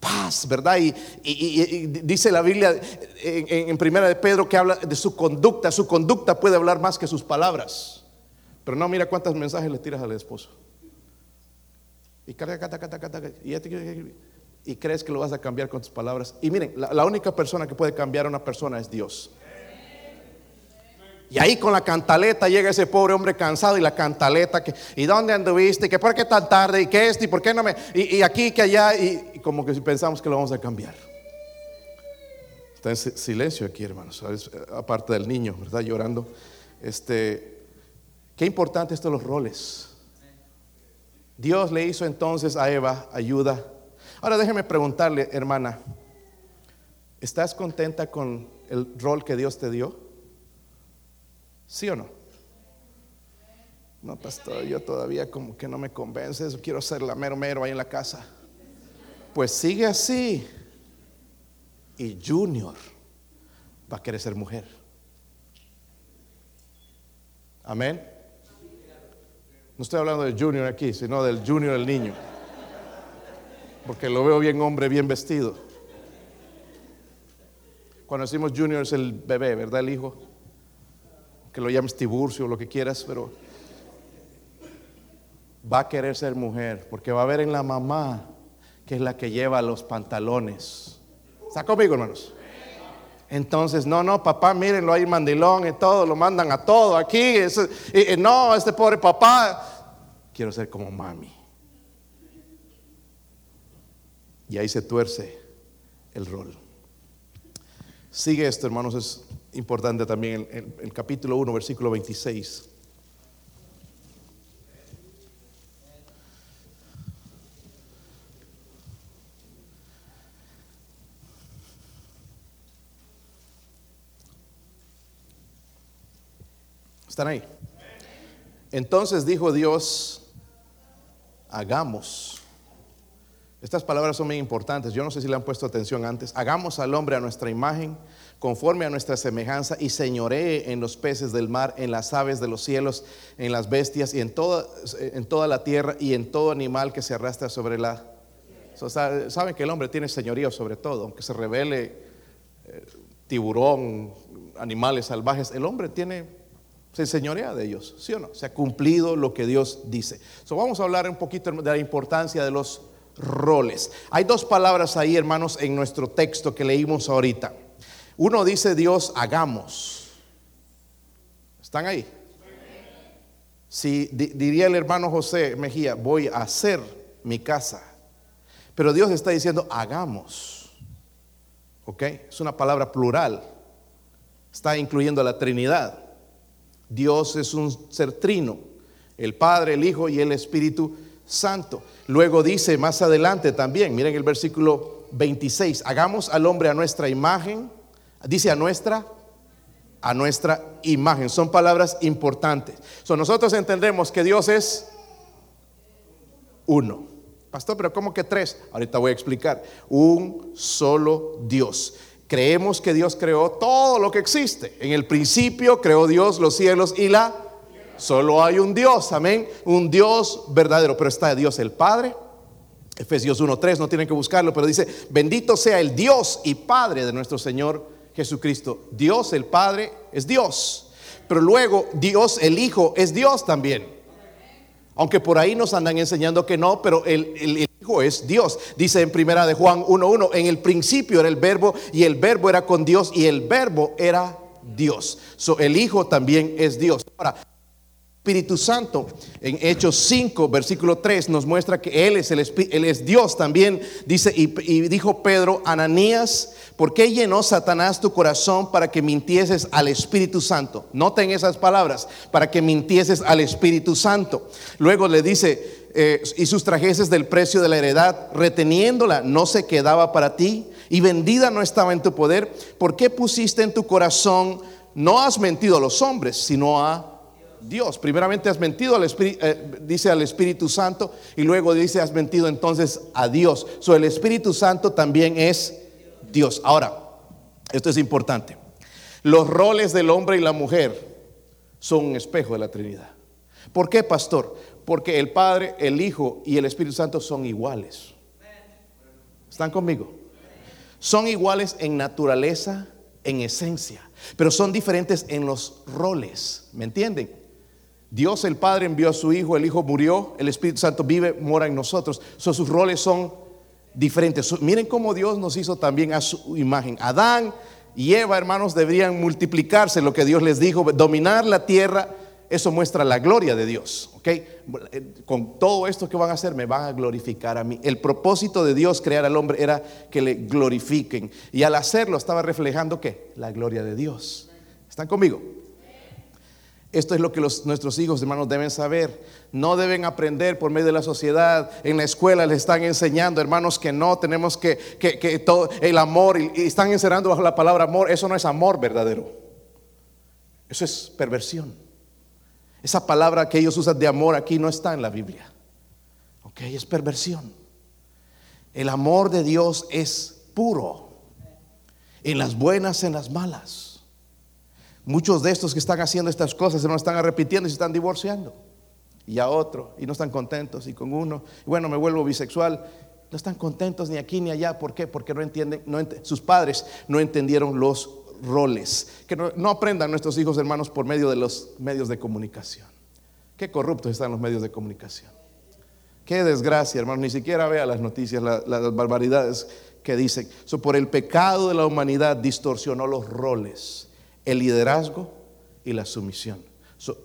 Paz, ¿verdad? Y, dice la Biblia en, en Primera de Pedro que habla de su conducta. Su conducta puede hablar más que sus palabras. Pero no, mira cuántos mensajes le tiras al esposo. Y, y crees que lo vas a cambiar con tus palabras. Y miren, la, única persona que puede cambiar a una persona es Dios. Y ahí con la cantaleta llega ese pobre hombre cansado y la cantaleta que, ¿y dónde anduviste? ¿Que por qué tan tarde? ¿Y qué esto? ¿Y por qué no me? Y, y aquí, que allá, y, y, como que pensamos que lo vamos a cambiar. Está en silencio aquí, hermanos, aparte del niño, ¿verdad? Llorando. Este, Qué importante esto los roles. Dios le hizo entonces a Eva ayuda. Ahora déjeme preguntarle, hermana, ¿estás contenta con el rol que Dios te dio? ¿Sí o no? No, pastor, yo todavía como que no me convence, quiero ser la mero mero ahí en la casa. Pues sigue así. Y Junior va a querer ser mujer. Amén. No estoy hablando del junior aquí, sino del junior el niño. Porque lo veo bien hombre, bien vestido. Cuando decimos junior es el bebé, ¿verdad? El hijo. Que lo llames Tiburcio lo que quieras, pero va a querer ser mujer. Porque va a ver en la mamá que es la que lleva los pantalones. ¿Está conmigo, hermanos? Entonces, no, no, papá, mírenlo ahí mandilón y todo, lo mandan a todo aquí. y, y, no, este pobre papá, quiero ser como mami. Y ahí se tuerce el rol. Sigue esto, hermanos, es importante también el, el capítulo 1, versículo 26. ¿Están ahí? Entonces dijo Dios, hagamos. Estas palabras son muy importantes. Yo no sé si le han puesto atención antes. Hagamos al hombre a nuestra imagen, conforme a nuestra semejanza, y señoree en los peces del mar, en las aves de los cielos, en las bestias, y en toda, en toda la tierra, y en todo animal que se arrastra sobre la... Saben que el hombre tiene señorío sobre todo, aunque se revele eh, tiburón, animales salvajes, el hombre tiene se señorea de ellos, ¿sí o no? Se ha cumplido lo que Dios dice. So, vamos a hablar un poquito de la importancia de los roles. Hay dos palabras ahí, hermanos, en nuestro texto que leímos ahorita. Uno dice Dios, hagamos. ¿Están ahí? Si diría el hermano José Mejía, voy a hacer mi casa. Pero Dios está diciendo, hagamos. ¿Ok? Es una palabra plural. Está incluyendo a la Trinidad. Dios es un ser trino, el Padre, el Hijo y el Espíritu Santo. Luego dice más adelante también, miren el versículo 26, hagamos al hombre a nuestra imagen, dice a nuestra a nuestra imagen. Son palabras importantes. nosotros entendemos que Dios es uno. Pastor, pero ¿cómo que tres? Ahorita voy a explicar. Un solo Dios. Creemos que Dios creó todo lo que existe. En el principio creó Dios los cielos y la... Solo hay un Dios, amén. Un Dios verdadero. Pero está Dios el Padre. Efesios 1.3, no tienen que buscarlo, pero dice, bendito sea el Dios y Padre de nuestro Señor Jesucristo. Dios el Padre es Dios. Pero luego Dios el Hijo es Dios también. Aunque por ahí nos andan enseñando que no, pero el, Hijo es Dios. Dice en primera de Juan 1.1, en el principio era el verbo y el verbo era con Dios y el verbo era Dios. So, el Hijo también es Dios. Ahora, Espíritu Santo en Hechos 5, versículo 3 nos muestra que Él es, el, él es Dios también. Dice, y, dijo Pedro, Ananías, ¿por qué llenó Satanás tu corazón para que mintieses al Espíritu Santo? Noten esas palabras, para que mintieses al Espíritu Santo. Luego le dice, eh, y sustrajeses del precio de la heredad, reteniéndola, no se quedaba para ti, y vendida no estaba en tu poder. ¿Por qué pusiste en tu corazón, no has mentido a los hombres, sino a Dios. Primeramente has mentido al Espíritu, eh, dice al Espíritu Santo y luego dice has mentido entonces a Dios. So, el Espíritu Santo también es Dios. Ahora, esto es importante. Los roles del hombre y la mujer son un espejo de la Trinidad. ¿Por qué, pastor? Porque el Padre, el Hijo y el Espíritu Santo son iguales. ¿Están conmigo? Son iguales en naturaleza, en esencia, pero son diferentes en los roles. ¿Me entienden? Dios el Padre envió a su Hijo, el Hijo murió, el Espíritu Santo vive, mora en nosotros. sus roles son diferentes. miren cómo Dios nos hizo también a su imagen. Adán y Eva, hermanos, deberían multiplicarse, lo que Dios les dijo, dominar la tierra. Eso muestra la gloria de Dios. Con todo esto que van a hacer, me van a glorificar a mí. El propósito de Dios crear al hombre era que le glorifiquen. Y al hacerlo estaba reflejando qué? La gloria de Dios. ¿Están conmigo? Esto es lo que nuestros hijos, hermanos, deben saber. No deben aprender por medio de la sociedad. En la escuela les están enseñando, hermanos, que no tenemos que, que, todo el amor, y, están encerrando bajo la palabra amor. Eso no es amor verdadero. Eso es perversión. Esa palabra que ellos usan de amor aquí no está en la Biblia. Ok, es perversión. El amor de Dios es puro. En las buenas, en las malas. Muchos de estos que están haciendo estas cosas se no están arrepintiendo y se están divorciando. Y a otro, y no están contentos, y con uno, bueno, me vuelvo bisexual. No están contentos ni aquí ni allá. ¿Por qué? Porque no entienden, sus padres no entendieron los roles. Que no, aprendan nuestros hijos hermanos por medio de los medios de comunicación. Qué corruptos están los medios de comunicación. Qué desgracia, hermanos. Ni siquiera vea las noticias, las barbaridades que dicen. por el pecado de la humanidad distorsionó los roles el liderazgo y la sumisión.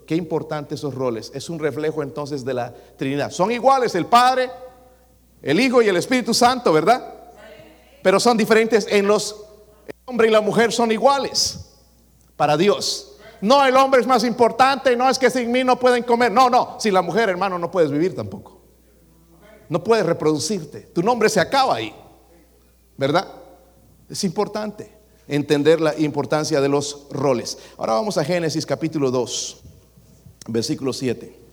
qué importante esos roles. Es un reflejo entonces de la Trinidad. Son iguales el Padre, el Hijo y el Espíritu Santo, ¿verdad? Pero son diferentes en los... El hombre y la mujer son iguales para Dios. No, el hombre es más importante, no es que sin mí no pueden comer. No, no, sin la mujer, hermano, no puedes vivir tampoco. No puedes reproducirte. Tu nombre se acaba ahí. ¿Verdad? Es importante entender la importancia de los roles. Ahora vamos a Génesis capítulo 2, versículo 7.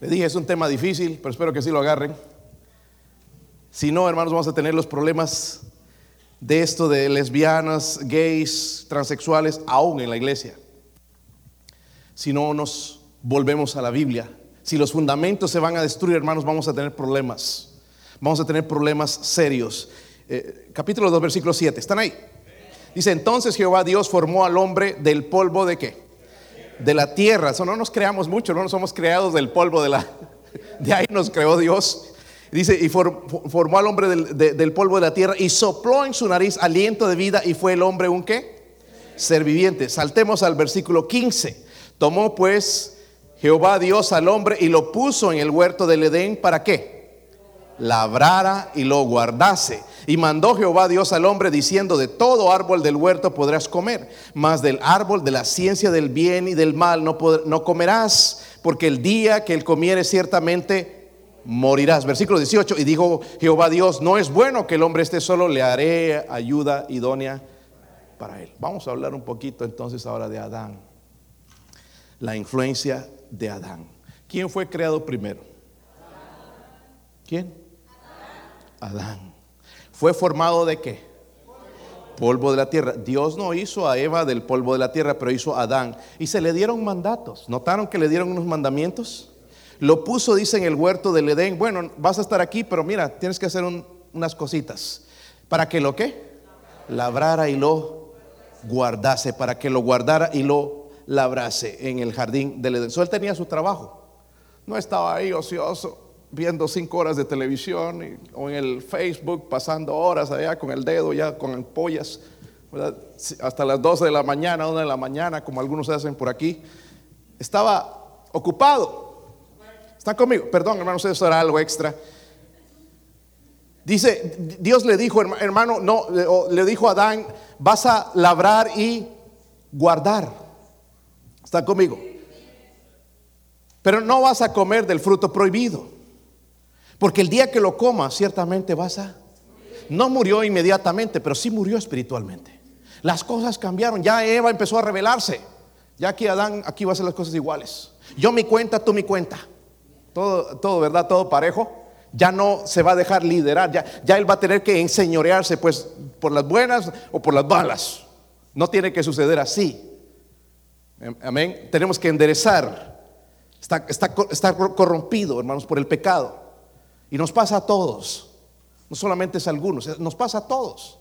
Le dije, es un tema difícil, pero espero que sí lo agarren. Si no, hermanos, vamos a tener los problemas de esto de lesbianas, gays, transexuales, aún en la iglesia. Si no nos volvemos a la Biblia si los fundamentos se van a destruir, hermanos, vamos a tener problemas. Vamos a tener problemas serios. Eh, capítulo 2, versículo 7. ¿Están ahí? Dice, entonces Jehová Dios formó al hombre del polvo de qué? De la tierra. Eso no nos creamos mucho, no nos somos creados del polvo de la... *laughs* De ahí nos creó Dios. Dice, y formó al hombre del, del, polvo de la tierra y sopló en su nariz aliento de vida y fue el hombre un qué? Ser viviente. Saltemos al versículo 15. Tomó pues Jehová Dios al hombre y lo puso en el huerto del Edén, ¿para qué? Labrara y lo guardase. Y mandó Jehová Dios al hombre diciendo, de todo árbol del huerto podrás comer, mas del árbol de la ciencia del bien y del mal no, no comerás, porque el día que él comiere ciertamente morirás. Versículo 18, y dijo Jehová Dios, no es bueno que el hombre esté solo, le haré ayuda idónea para él. Vamos a hablar un poquito entonces ahora de Adán, la influencia de Adán. ¿Quién fue creado primero? ¿Quién? Adán. ¿Fue formado de qué? Polvo de la tierra. Dios no hizo a Eva del polvo de la tierra, pero hizo a Adán. Y se le dieron mandatos. ¿Notaron que le dieron unos mandamientos? Lo puso, dice, en el huerto del Edén. Bueno, vas a estar aquí, pero mira, tienes que hacer unas cositas. ¿Para que lo qué? Labrara y lo guardase. Para que lo guardara y lo labrase en el jardín del Edén. Él tenía su trabajo. No estaba ahí ocioso viendo cinco horas de televisión o en el Facebook pasando horas allá con el dedo ya con ampollas, hasta las 12 de la mañana, 1 de la mañana, como algunos hacen por aquí. Estaba ocupado. ¿Están conmigo? Perdón, hermanos, eso era algo extra. Dice, Dios le dijo, hermano, no, le dijo a Adán, vas a labrar y guardar. ¿Está conmigo? Pero no vas a comer del fruto prohibido. Porque el día que lo comas, ciertamente vas a... No murió inmediatamente, pero sí murió espiritualmente. Las cosas cambiaron. Ya Eva empezó a rebelarse. Ya aquí Adán, aquí va a ser las cosas iguales. Yo mi cuenta, tú mi cuenta. Todo, todo, ¿verdad? Todo parejo. Ya no se va a dejar liderar. Ya, ya él va a tener que enseñorearse, pues, por las buenas o por las malas. No tiene que suceder así. Amén. Tenemos que enderezar. Está, está, está corrompido, hermanos, por el pecado. Y nos pasa a todos. No solamente es a algunos, nos pasa a todos.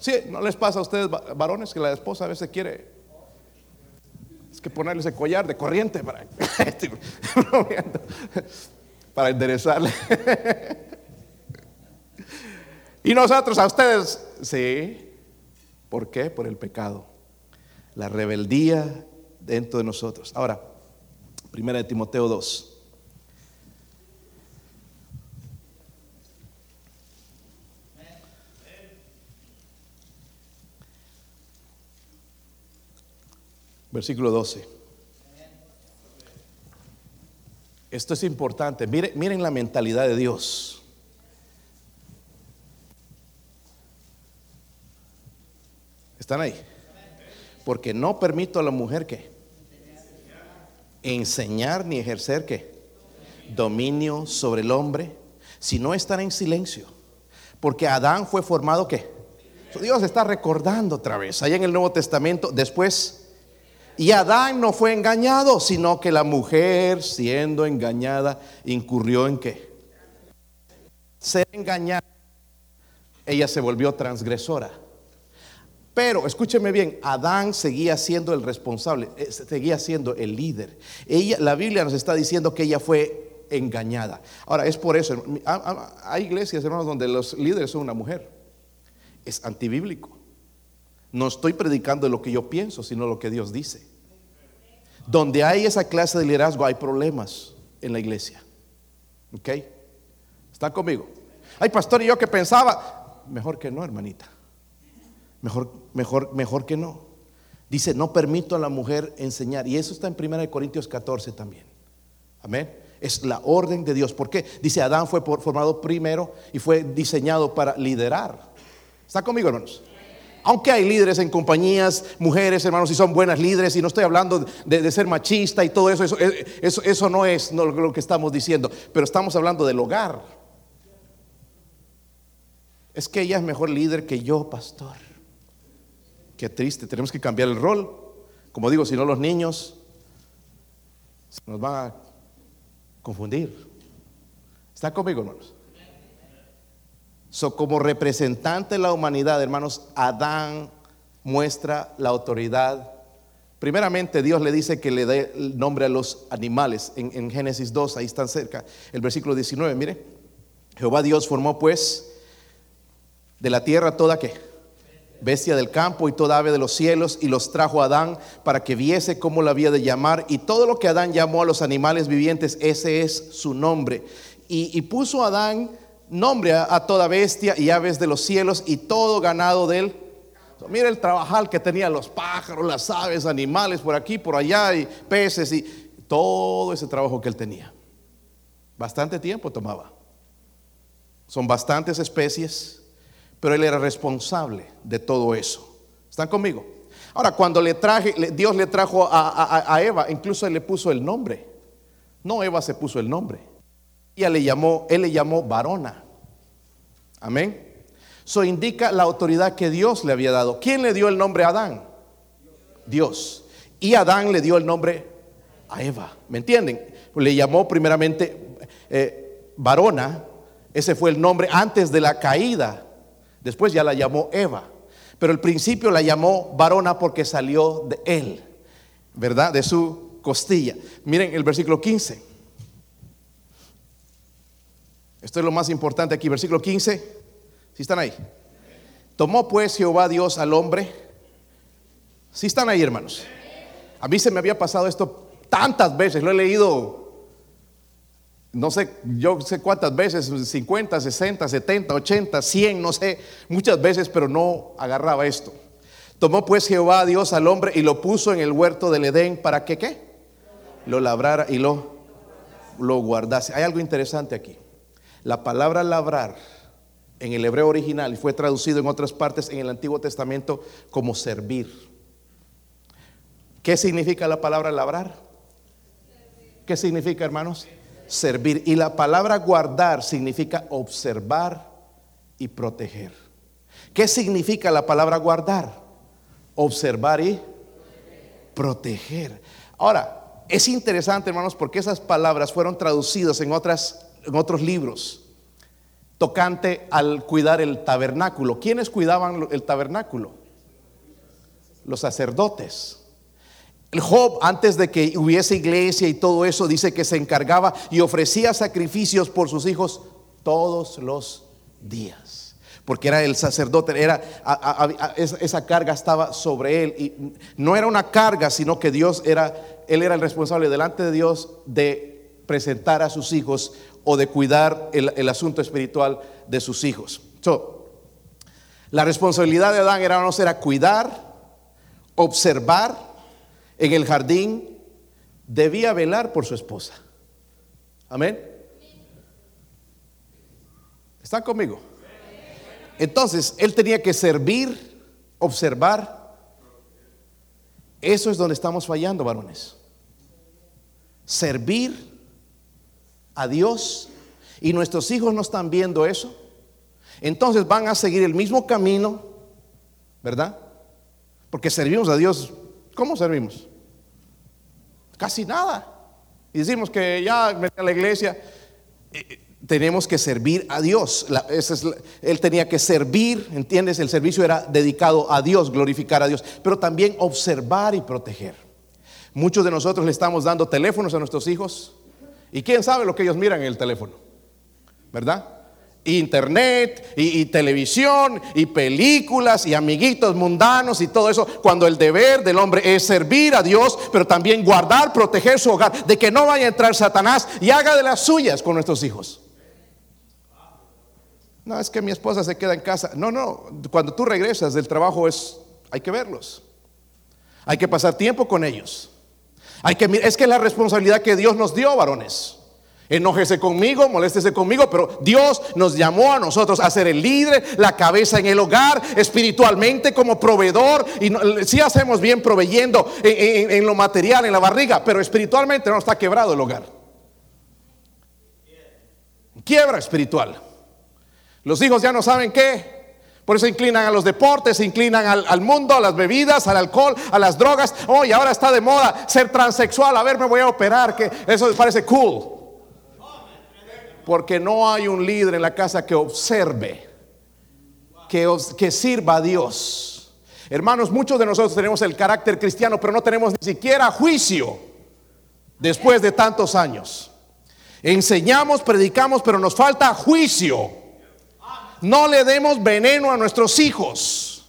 Sí, ¿no les pasa a ustedes varones que la esposa a veces quiere es que ponerle ese collar de corriente para, *laughs* *laughs* para enderezarle? *laughs* y nosotros a ustedes, sí. ¿Por qué? Por el pecado. La rebeldía dentro de nosotros. Ahora, primera de Timoteo 2. Versículo 12. Esto es importante. Miren, miren la mentalidad de Dios. ¿Están ahí? Porque no permito a la mujer que enseñar ni ejercer dominio sobre el hombre, si no están en silencio. Porque Adán fue formado que Dios está recordando otra vez, allá en el Nuevo Testamento, después y Adán no fue engañado, sino que la mujer, siendo engañada, incurrió en qué? Ser engañada. Ella se volvió transgresora. Pero escúcheme bien, Adán seguía siendo el responsable, eh, seguía siendo el líder. Ella, la Biblia nos está diciendo que ella fue engañada. Ahora, es por eso, hay iglesias, hermanos, donde los líderes son una mujer. Es antibíblico. No estoy predicando lo que yo pienso, sino lo que Dios dice. Donde hay esa clase de liderazgo hay problemas en la iglesia. ¿Ok? ¿Está conmigo? Ay, pastor, y yo que pensaba, mejor que no, hermanita. Mejor, mejor, mejor que no. Dice, no permito a la mujer enseñar. Y eso está en 1 Corintios 14 también. Amén. Es la orden de Dios. ¿Por qué? Dice, Adán fue formado primero y fue diseñado para liderar. ¿Está conmigo, hermanos? Aunque hay líderes en compañías, mujeres, hermanos, y son buenas líderes, y no estoy hablando de, ser machista y todo eso, eso, eso, no es lo que estamos diciendo, pero estamos hablando del hogar. Es que ella es mejor líder que yo, pastor. Qué triste, tenemos que cambiar el rol. Como digo, si no los niños se nos van a confundir. ¿Está conmigo, hermanos? So, como representante de la humanidad, hermanos, Adán muestra la autoridad. Primeramente, Dios le dice que le dé el nombre a los animales. En, Génesis 2, ahí están cerca, el versículo 19, mire. Jehová Dios formó pues de la tierra toda que bestia del campo y toda ave de los cielos, y los trajo a Adán para que viese cómo lo había de llamar. Y todo lo que Adán llamó a los animales vivientes, ese es su nombre. Y, puso Adán nombre a, toda bestia y aves de los cielos y todo ganado de él. Mira el trabajar que tenía los pájaros, las aves, animales por aquí, por allá, y peces, y todo ese trabajo que él tenía. Bastante tiempo tomaba. Son bastantes especies, pero él era responsable de todo eso. ¿Están conmigo? Ahora, cuando le traje, Dios le trajo a, Eva, incluso él le puso el nombre. No, Eva se puso el nombre. Ella le llamó, él le llamó varona. Amén. Eso indica la autoridad que Dios le había dado. ¿Quién le dio el nombre a Adán? Dios. Y Adán le dio el nombre a Eva. ¿Me entienden? Le llamó primeramente eh, varona. Ese fue el nombre antes de la caída. Después ya la llamó Eva. Pero al principio la llamó varona porque salió de él, ¿verdad? De su costilla. Miren el versículo 15. Esto es lo más importante aquí, versículo 15. Si están ahí? Tomó pues Jehová Dios al hombre. Si están ahí, hermanos? A mí se me había pasado esto tantas veces, lo he leído, no sé, yo sé cuántas veces, 50, 60, 70, 80, 100, no sé, muchas veces, pero no agarraba esto. Tomó pues Jehová Dios al hombre y lo puso en el huerto del Edén para que qué? Lo labrara y lo, lo guardase. Hay algo interesante aquí. La palabra labrar en el hebreo original y fue traducido en otras partes en el Antiguo Testamento como servir. ¿Qué significa la palabra labrar? ¿Qué significa, hermanos? Servir. Y la palabra guardar significa observar y proteger. ¿Qué significa la palabra guardar? Observar y proteger. Ahora, es interesante, hermanos, porque esas palabras fueron traducidas en, otras, en otros libros tocante al cuidar el tabernáculo. ¿Quiénes cuidaban el tabernáculo? Los sacerdotes. Job, antes de que hubiese iglesia y todo eso, dice que se encargaba y ofrecía sacrificios por sus hijos todos los días. Porque era el sacerdote, era, esa carga estaba sobre él. Y no era una carga, sino que Dios era, él era el responsable delante de Dios de presentar a sus hijos o de cuidar el, asunto espiritual de sus hijos. la responsabilidad de Adán era no era cuidar, observar en el jardín, debía velar por su esposa. Amén. ¿Están conmigo? Entonces, él tenía que servir, observar. Eso es donde estamos fallando, varones. Servir a Dios y nuestros hijos no están viendo eso, entonces van a seguir el mismo camino, ¿verdad? Porque servimos a Dios. ¿Cómo servimos? Casi nada. Y decimos que ya a la iglesia. Eh, tenemos que servir a Dios. él tenía que servir, ¿entiendes? El servicio era dedicado a Dios, glorificar a Dios, pero también observar y proteger. Muchos de nosotros le estamos dando teléfonos a nuestros hijos y quién sabe lo que ellos miran en el teléfono, ¿verdad? Internet y, televisión y películas y amiguitos mundanos y todo eso, cuando el deber del hombre es servir a Dios, pero también guardar, proteger su hogar, de que no vaya a entrar Satanás y haga de las suyas con nuestros hijos. No, es que mi esposa se queda en casa. No, no, cuando tú regresas del trabajo es, hay que verlos. Hay que pasar tiempo con ellos. Hay que es que es la responsabilidad que Dios nos dio, varones. Enójese conmigo, moléstese conmigo, pero Dios nos llamó a nosotros a ser el líder, la cabeza en el hogar, espiritualmente como proveedor. Y si hacemos bien proveyendo en, lo material, en la barriga, pero espiritualmente no está quebrado el hogar. Quiebra espiritual. Los hijos ya no saben qué. Por eso inclinan a los deportes, se inclinan al, mundo, a las bebidas, al alcohol, a las drogas. Oh, y ahora está de moda ser transexual. A ver, me voy a operar, que eso les parece cool. Porque no hay un líder en la casa que observe, que, sirva a Dios. Hermanos, muchos de nosotros tenemos el carácter cristiano, pero no tenemos ni siquiera juicio después de tantos años. Enseñamos, predicamos, pero nos falta juicio. No le demos veneno a nuestros hijos.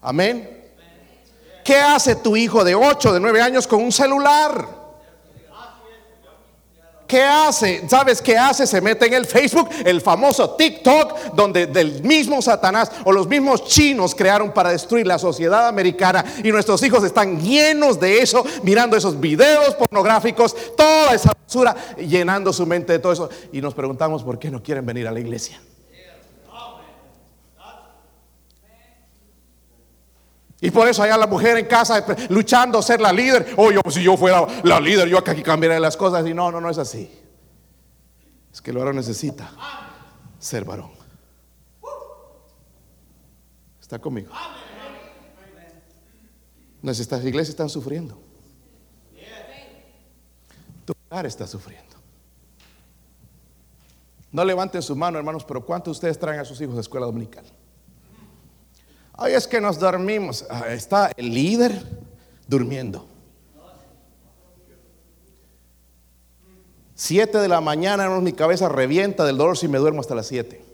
Amén. ¿Qué hace tu hijo de 8, de 9 años con un celular? ¿Qué hace? ¿Sabes qué hace? Se mete en el Facebook, el famoso TikTok, donde del mismo Satanás o los mismos chinos crearon para destruir la sociedad americana y nuestros hijos están llenos de eso, mirando esos videos pornográficos, toda esa basura, llenando su mente de todo eso. Y nos preguntamos por qué no quieren venir a la iglesia. Y por eso allá la mujer en casa luchando ser la líder. O yo, si yo fuera la líder, yo aquí cambiaría las cosas. Y no, no, no es así. Es que el varón necesita ser varón. ¿Está conmigo? Nuestras iglesias están sufriendo. Tu hogar está sufriendo. No levanten su mano, hermanos, pero ¿cuántos de ustedes traen a sus hijos a escuela dominical? Ay, es que nos dormimos. Ah, está el líder durmiendo. Siete de la mañana, hermanos, mi cabeza revienta del dolor si me duermo hasta las siete.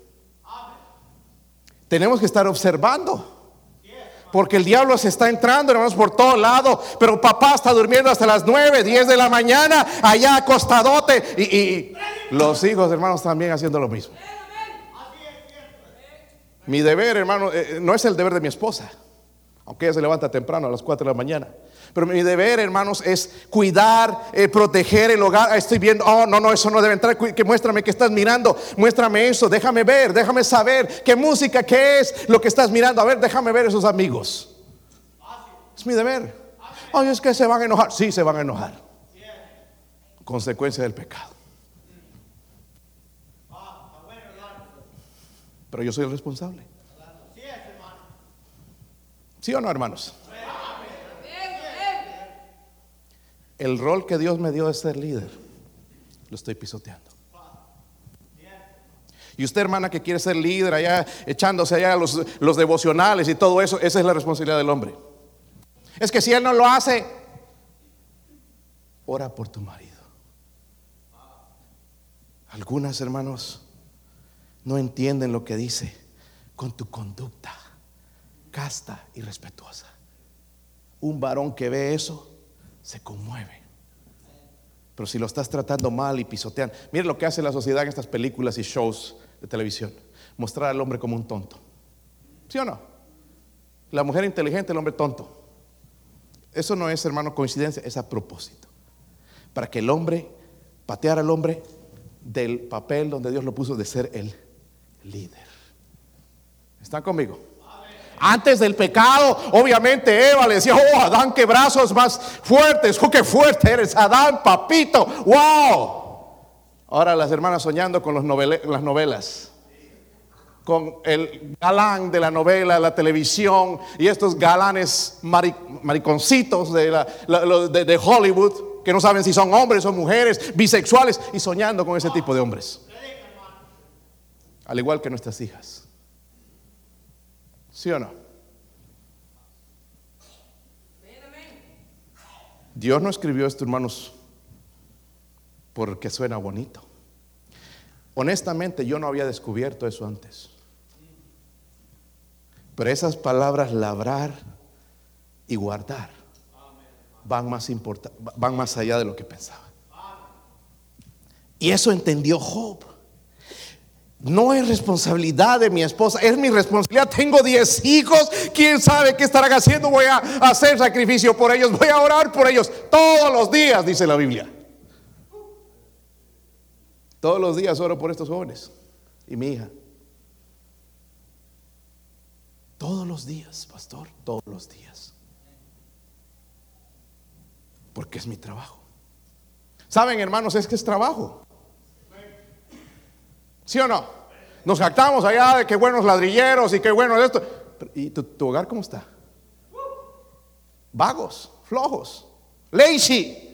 Tenemos que estar observando. Porque el diablo se está entrando, hermanos, por todo lado. Pero papá está durmiendo hasta las nueve, diez de la mañana, allá acostadote. Y los hijos, hermanos, también haciendo lo mismo. Mi deber, hermano, eh, eh, no es el deber de mi esposa, aunque ella se levanta temprano a las 4 de la mañana. Pero mi deber, hermanos, es cuidar, eh, proteger el hogar. Ah, estoy viendo, oh, no, no, eso no debe entrar. Que muéstrame que estás mirando, muéstrame eso, déjame ver, déjame saber qué música, qué es lo que estás mirando. A ver, déjame ver esos amigos. Es mi deber. Ay, es que se van a enojar. Sí, se van a enojar. Consecuencia del pecado. Pero yo soy el responsable. ¿Sí o no, hermanos? El rol que Dios me dio de ser líder, lo estoy pisoteando. Y usted, hermana, que quiere ser líder allá, echándose allá los, los devocionales y todo eso, esa es la responsabilidad del hombre. Es que si él no lo hace, ora por tu marido. Algunas, hermanos, no entienden lo que dice con tu conducta casta y respetuosa. Un varón que ve eso se conmueve. Pero si lo estás tratando mal y pisotean, mire lo que hace la sociedad en estas películas y shows de televisión, mostrar al hombre como un tonto. ¿Sí o no? La mujer inteligente, el hombre tonto. Eso no es, hermano, coincidencia, es a propósito. Para que el hombre pateara al hombre del papel donde Dios lo puso de ser él líder. ¿Están conmigo? Antes del pecado, obviamente Eva le decía, oh Adán, qué brazos más fuertes, oh qué fuerte eres, Adán, papito, wow. Ahora las hermanas soñando con los las novelas, con el galán de la novela, la televisión y estos galanes mariconcitos de, de Hollywood que no saben si son hombres o mujeres, bisexuales y soñando con ese tipo de hombres al igual que nuestras hijas. ¿Sí o no? Dios no escribió esto, hermanos, porque suena bonito. Honestamente, yo no había descubierto eso antes. Pero esas palabras labrar y guardar van más, van más allá de lo que pensaba. Y eso entendió Job. No es responsabilidad de mi esposa, es mi responsabilidad. Tengo 10 hijos, quién sabe qué estarán haciendo. Voy a hacer sacrificio por ellos, voy a orar por ellos todos los días, dice la Biblia. Todos los días oro por estos jóvenes y mi hija. Todos los días, pastor, todos los días. Porque es mi trabajo. Saben, hermanos, es que es trabajo. ¿Sí o no? Nos jactamos allá de qué buenos ladrilleros y qué bueno esto. ¿Y tu, hogar cómo está? Vagos, flojos, lazy.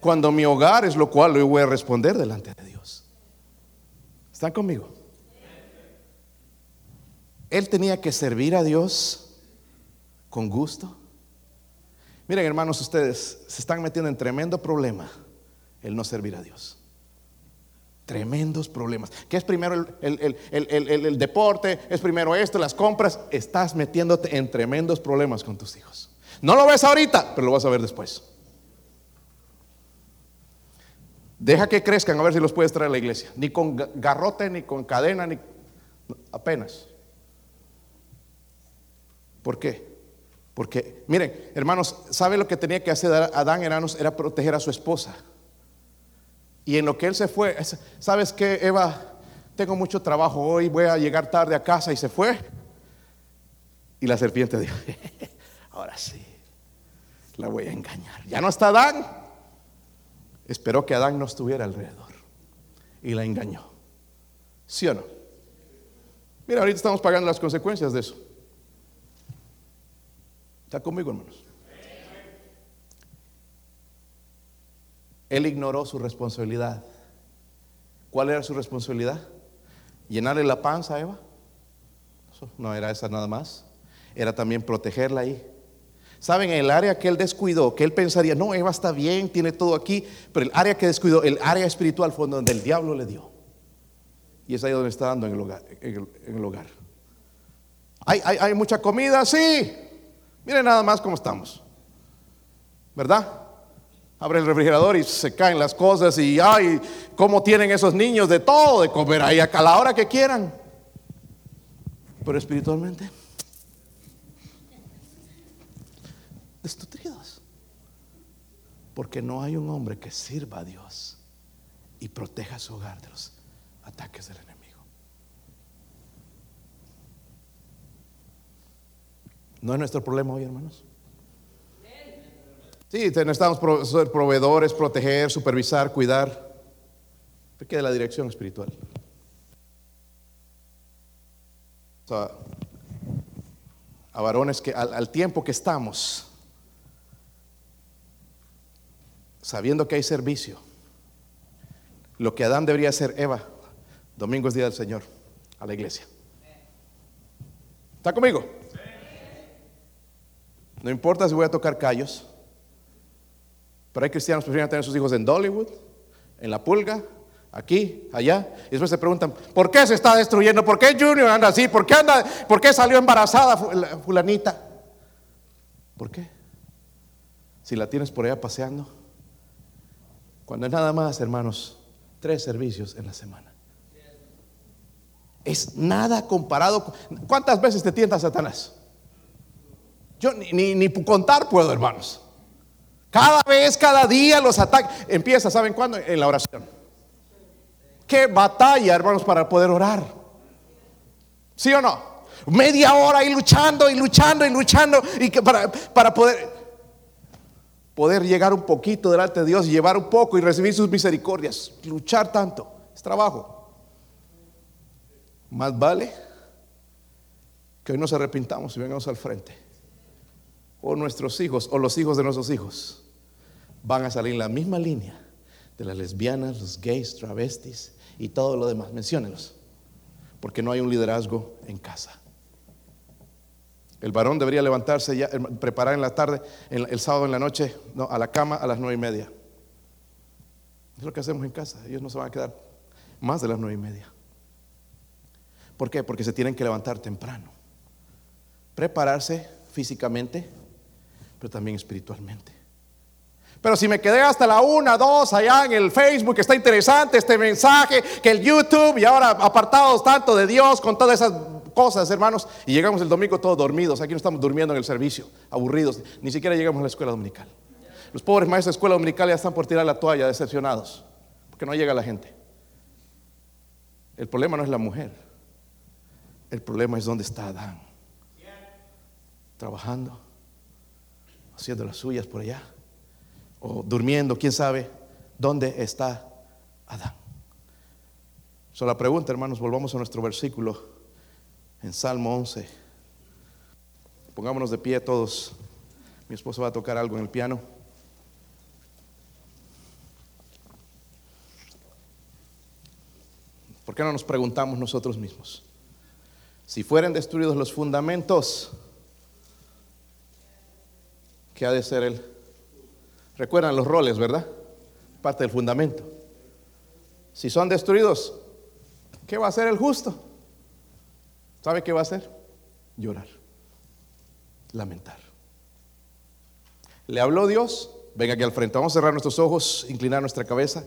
Cuando mi hogar es lo cual yo voy a responder delante de Dios. ¿Están conmigo? Él tenía que servir a Dios con gusto. Miren, hermanos, ustedes se están metiendo en tremendo problema el no servir a Dios. Tremendos problemas. ¿Qué es primero el, deporte? ¿Es primero esto, las compras? Estás metiéndote en tremendos problemas con tus hijos. No lo ves ahorita, pero lo vas a ver después. Deja que crezcan a ver si los puedes traer a la iglesia. Ni con garrote, ni con cadena, ni apenas. ¿Por qué? Porque, miren, hermanos, ¿sabe lo que tenía que hacer Adán, hermanos? Era proteger a su esposa. Y en lo que él se fue, ¿sabes qué, Eva? Tengo mucho trabajo hoy, voy a llegar tarde a casa y se fue. Y la serpiente dijo, *laughs* ahora sí, la voy a engañar. Ya no está Adán. Esperó que Adán no estuviera alrededor. Y la engañó. ¿Sí o no? Mira, ahorita estamos pagando las consecuencias de eso. ¿Está conmigo, hermanos? Él ignoró su responsabilidad. ¿Cuál era su responsabilidad? ¿Llenarle la panza a Eva? No era esa nada más. Era también protegerla ahí. ¿Saben? El área que él descuidó, que él pensaría, no, Eva está bien, tiene todo aquí, pero el área que descuidó, el área espiritual fue donde el diablo le dio. Y es ahí donde está dando en el hogar. En el, hogar. ¿Hay, hay, hay mucha comida? Sí. Miren nada más cómo estamos. ¿Verdad? Abre el refrigerador y se caen las cosas y ay, cómo tienen esos niños de todo de comer ahí a la hora que quieran. Pero espiritualmente destruidos. Porque no hay un hombre que sirva a Dios y proteja su hogar de los ataques del enemigo. ¿No es nuestro problema hoy, hermanos? Sí, necesitamos ser proveedores, proteger, supervisar, cuidar. de la dirección espiritual. a varones que al, tiempo que estamos, sabiendo que hay servicio, lo que Adán debería hacer, Eva, domingo es día del Señor, a la iglesia. ¿Está conmigo? No importa si voy a tocar callos. Pero hay cristianos que prefieren tener sus hijos en Dollywood, en la pulga, aquí, allá. Y después se preguntan, ¿por qué se está destruyendo? ¿Por qué Junior anda así? ¿Por qué, anda, ¿por qué salió embarazada fulanita? ¿Por qué? Si la tienes por allá paseando. Cuando es nada más, hermanos, tres servicios en la semana. Es nada comparado. ¿Cuántas veces te tienta Satanás? Yo ni, ni, contar puedo, hermanos. Cada vez, cada día los ataques. Empieza, ¿saben cuándo? En la oración. Qué batalla, hermanos, para poder orar. ¿Sí o no? Media hora y luchando y luchando y luchando y que para, para poder poder llegar un poquito delante de Dios y llevar un poco y recibir sus misericordias. Luchar tanto es trabajo. Más vale que hoy nos arrepintamos y vengamos al frente o nuestros hijos o los hijos de nuestros hijos van a salir en la misma línea de las lesbianas, los gays, travestis y todo lo demás. Menciónenlos, porque no hay un liderazgo en casa. El varón debería levantarse ya, preparar en la tarde, el, sábado en la noche, no, a la cama a las nueve y media. Es lo que hacemos en casa. Ellos no se van a quedar más de las nueve y media. ¿Por qué? Porque se tienen que levantar temprano. Prepararse físicamente, pero también espiritualmente. Pero si me quedé hasta la una, dos, allá en el Facebook, está interesante este mensaje, que el YouTube y ahora apartados tanto de Dios con todas esas cosas, hermanos, y llegamos el domingo todos dormidos, aquí no estamos durmiendo en el servicio, aburridos, ni siquiera llegamos a la escuela dominical. Los pobres maestros de escuela dominical ya están por tirar la toalla, decepcionados, porque no llega la gente. El problema no es la mujer, el problema es dónde está Adán. Trabajando haciendo las suyas por allá, o durmiendo, quién sabe, ¿dónde está Adán? So, la pregunta, hermanos, volvamos a nuestro versículo en Salmo 11. Pongámonos de pie todos. Mi esposo va a tocar algo en el piano. ¿Por qué no nos preguntamos nosotros mismos? Si fueran destruidos los fundamentos, ¿Qué ha de ser él? Recuerdan los roles, ¿verdad? Parte del fundamento. Si son destruidos, ¿qué va a hacer el justo? ¿Sabe qué va a hacer? Llorar, lamentar. ¿Le habló Dios? Venga aquí al frente. Vamos a cerrar nuestros ojos, inclinar nuestra cabeza.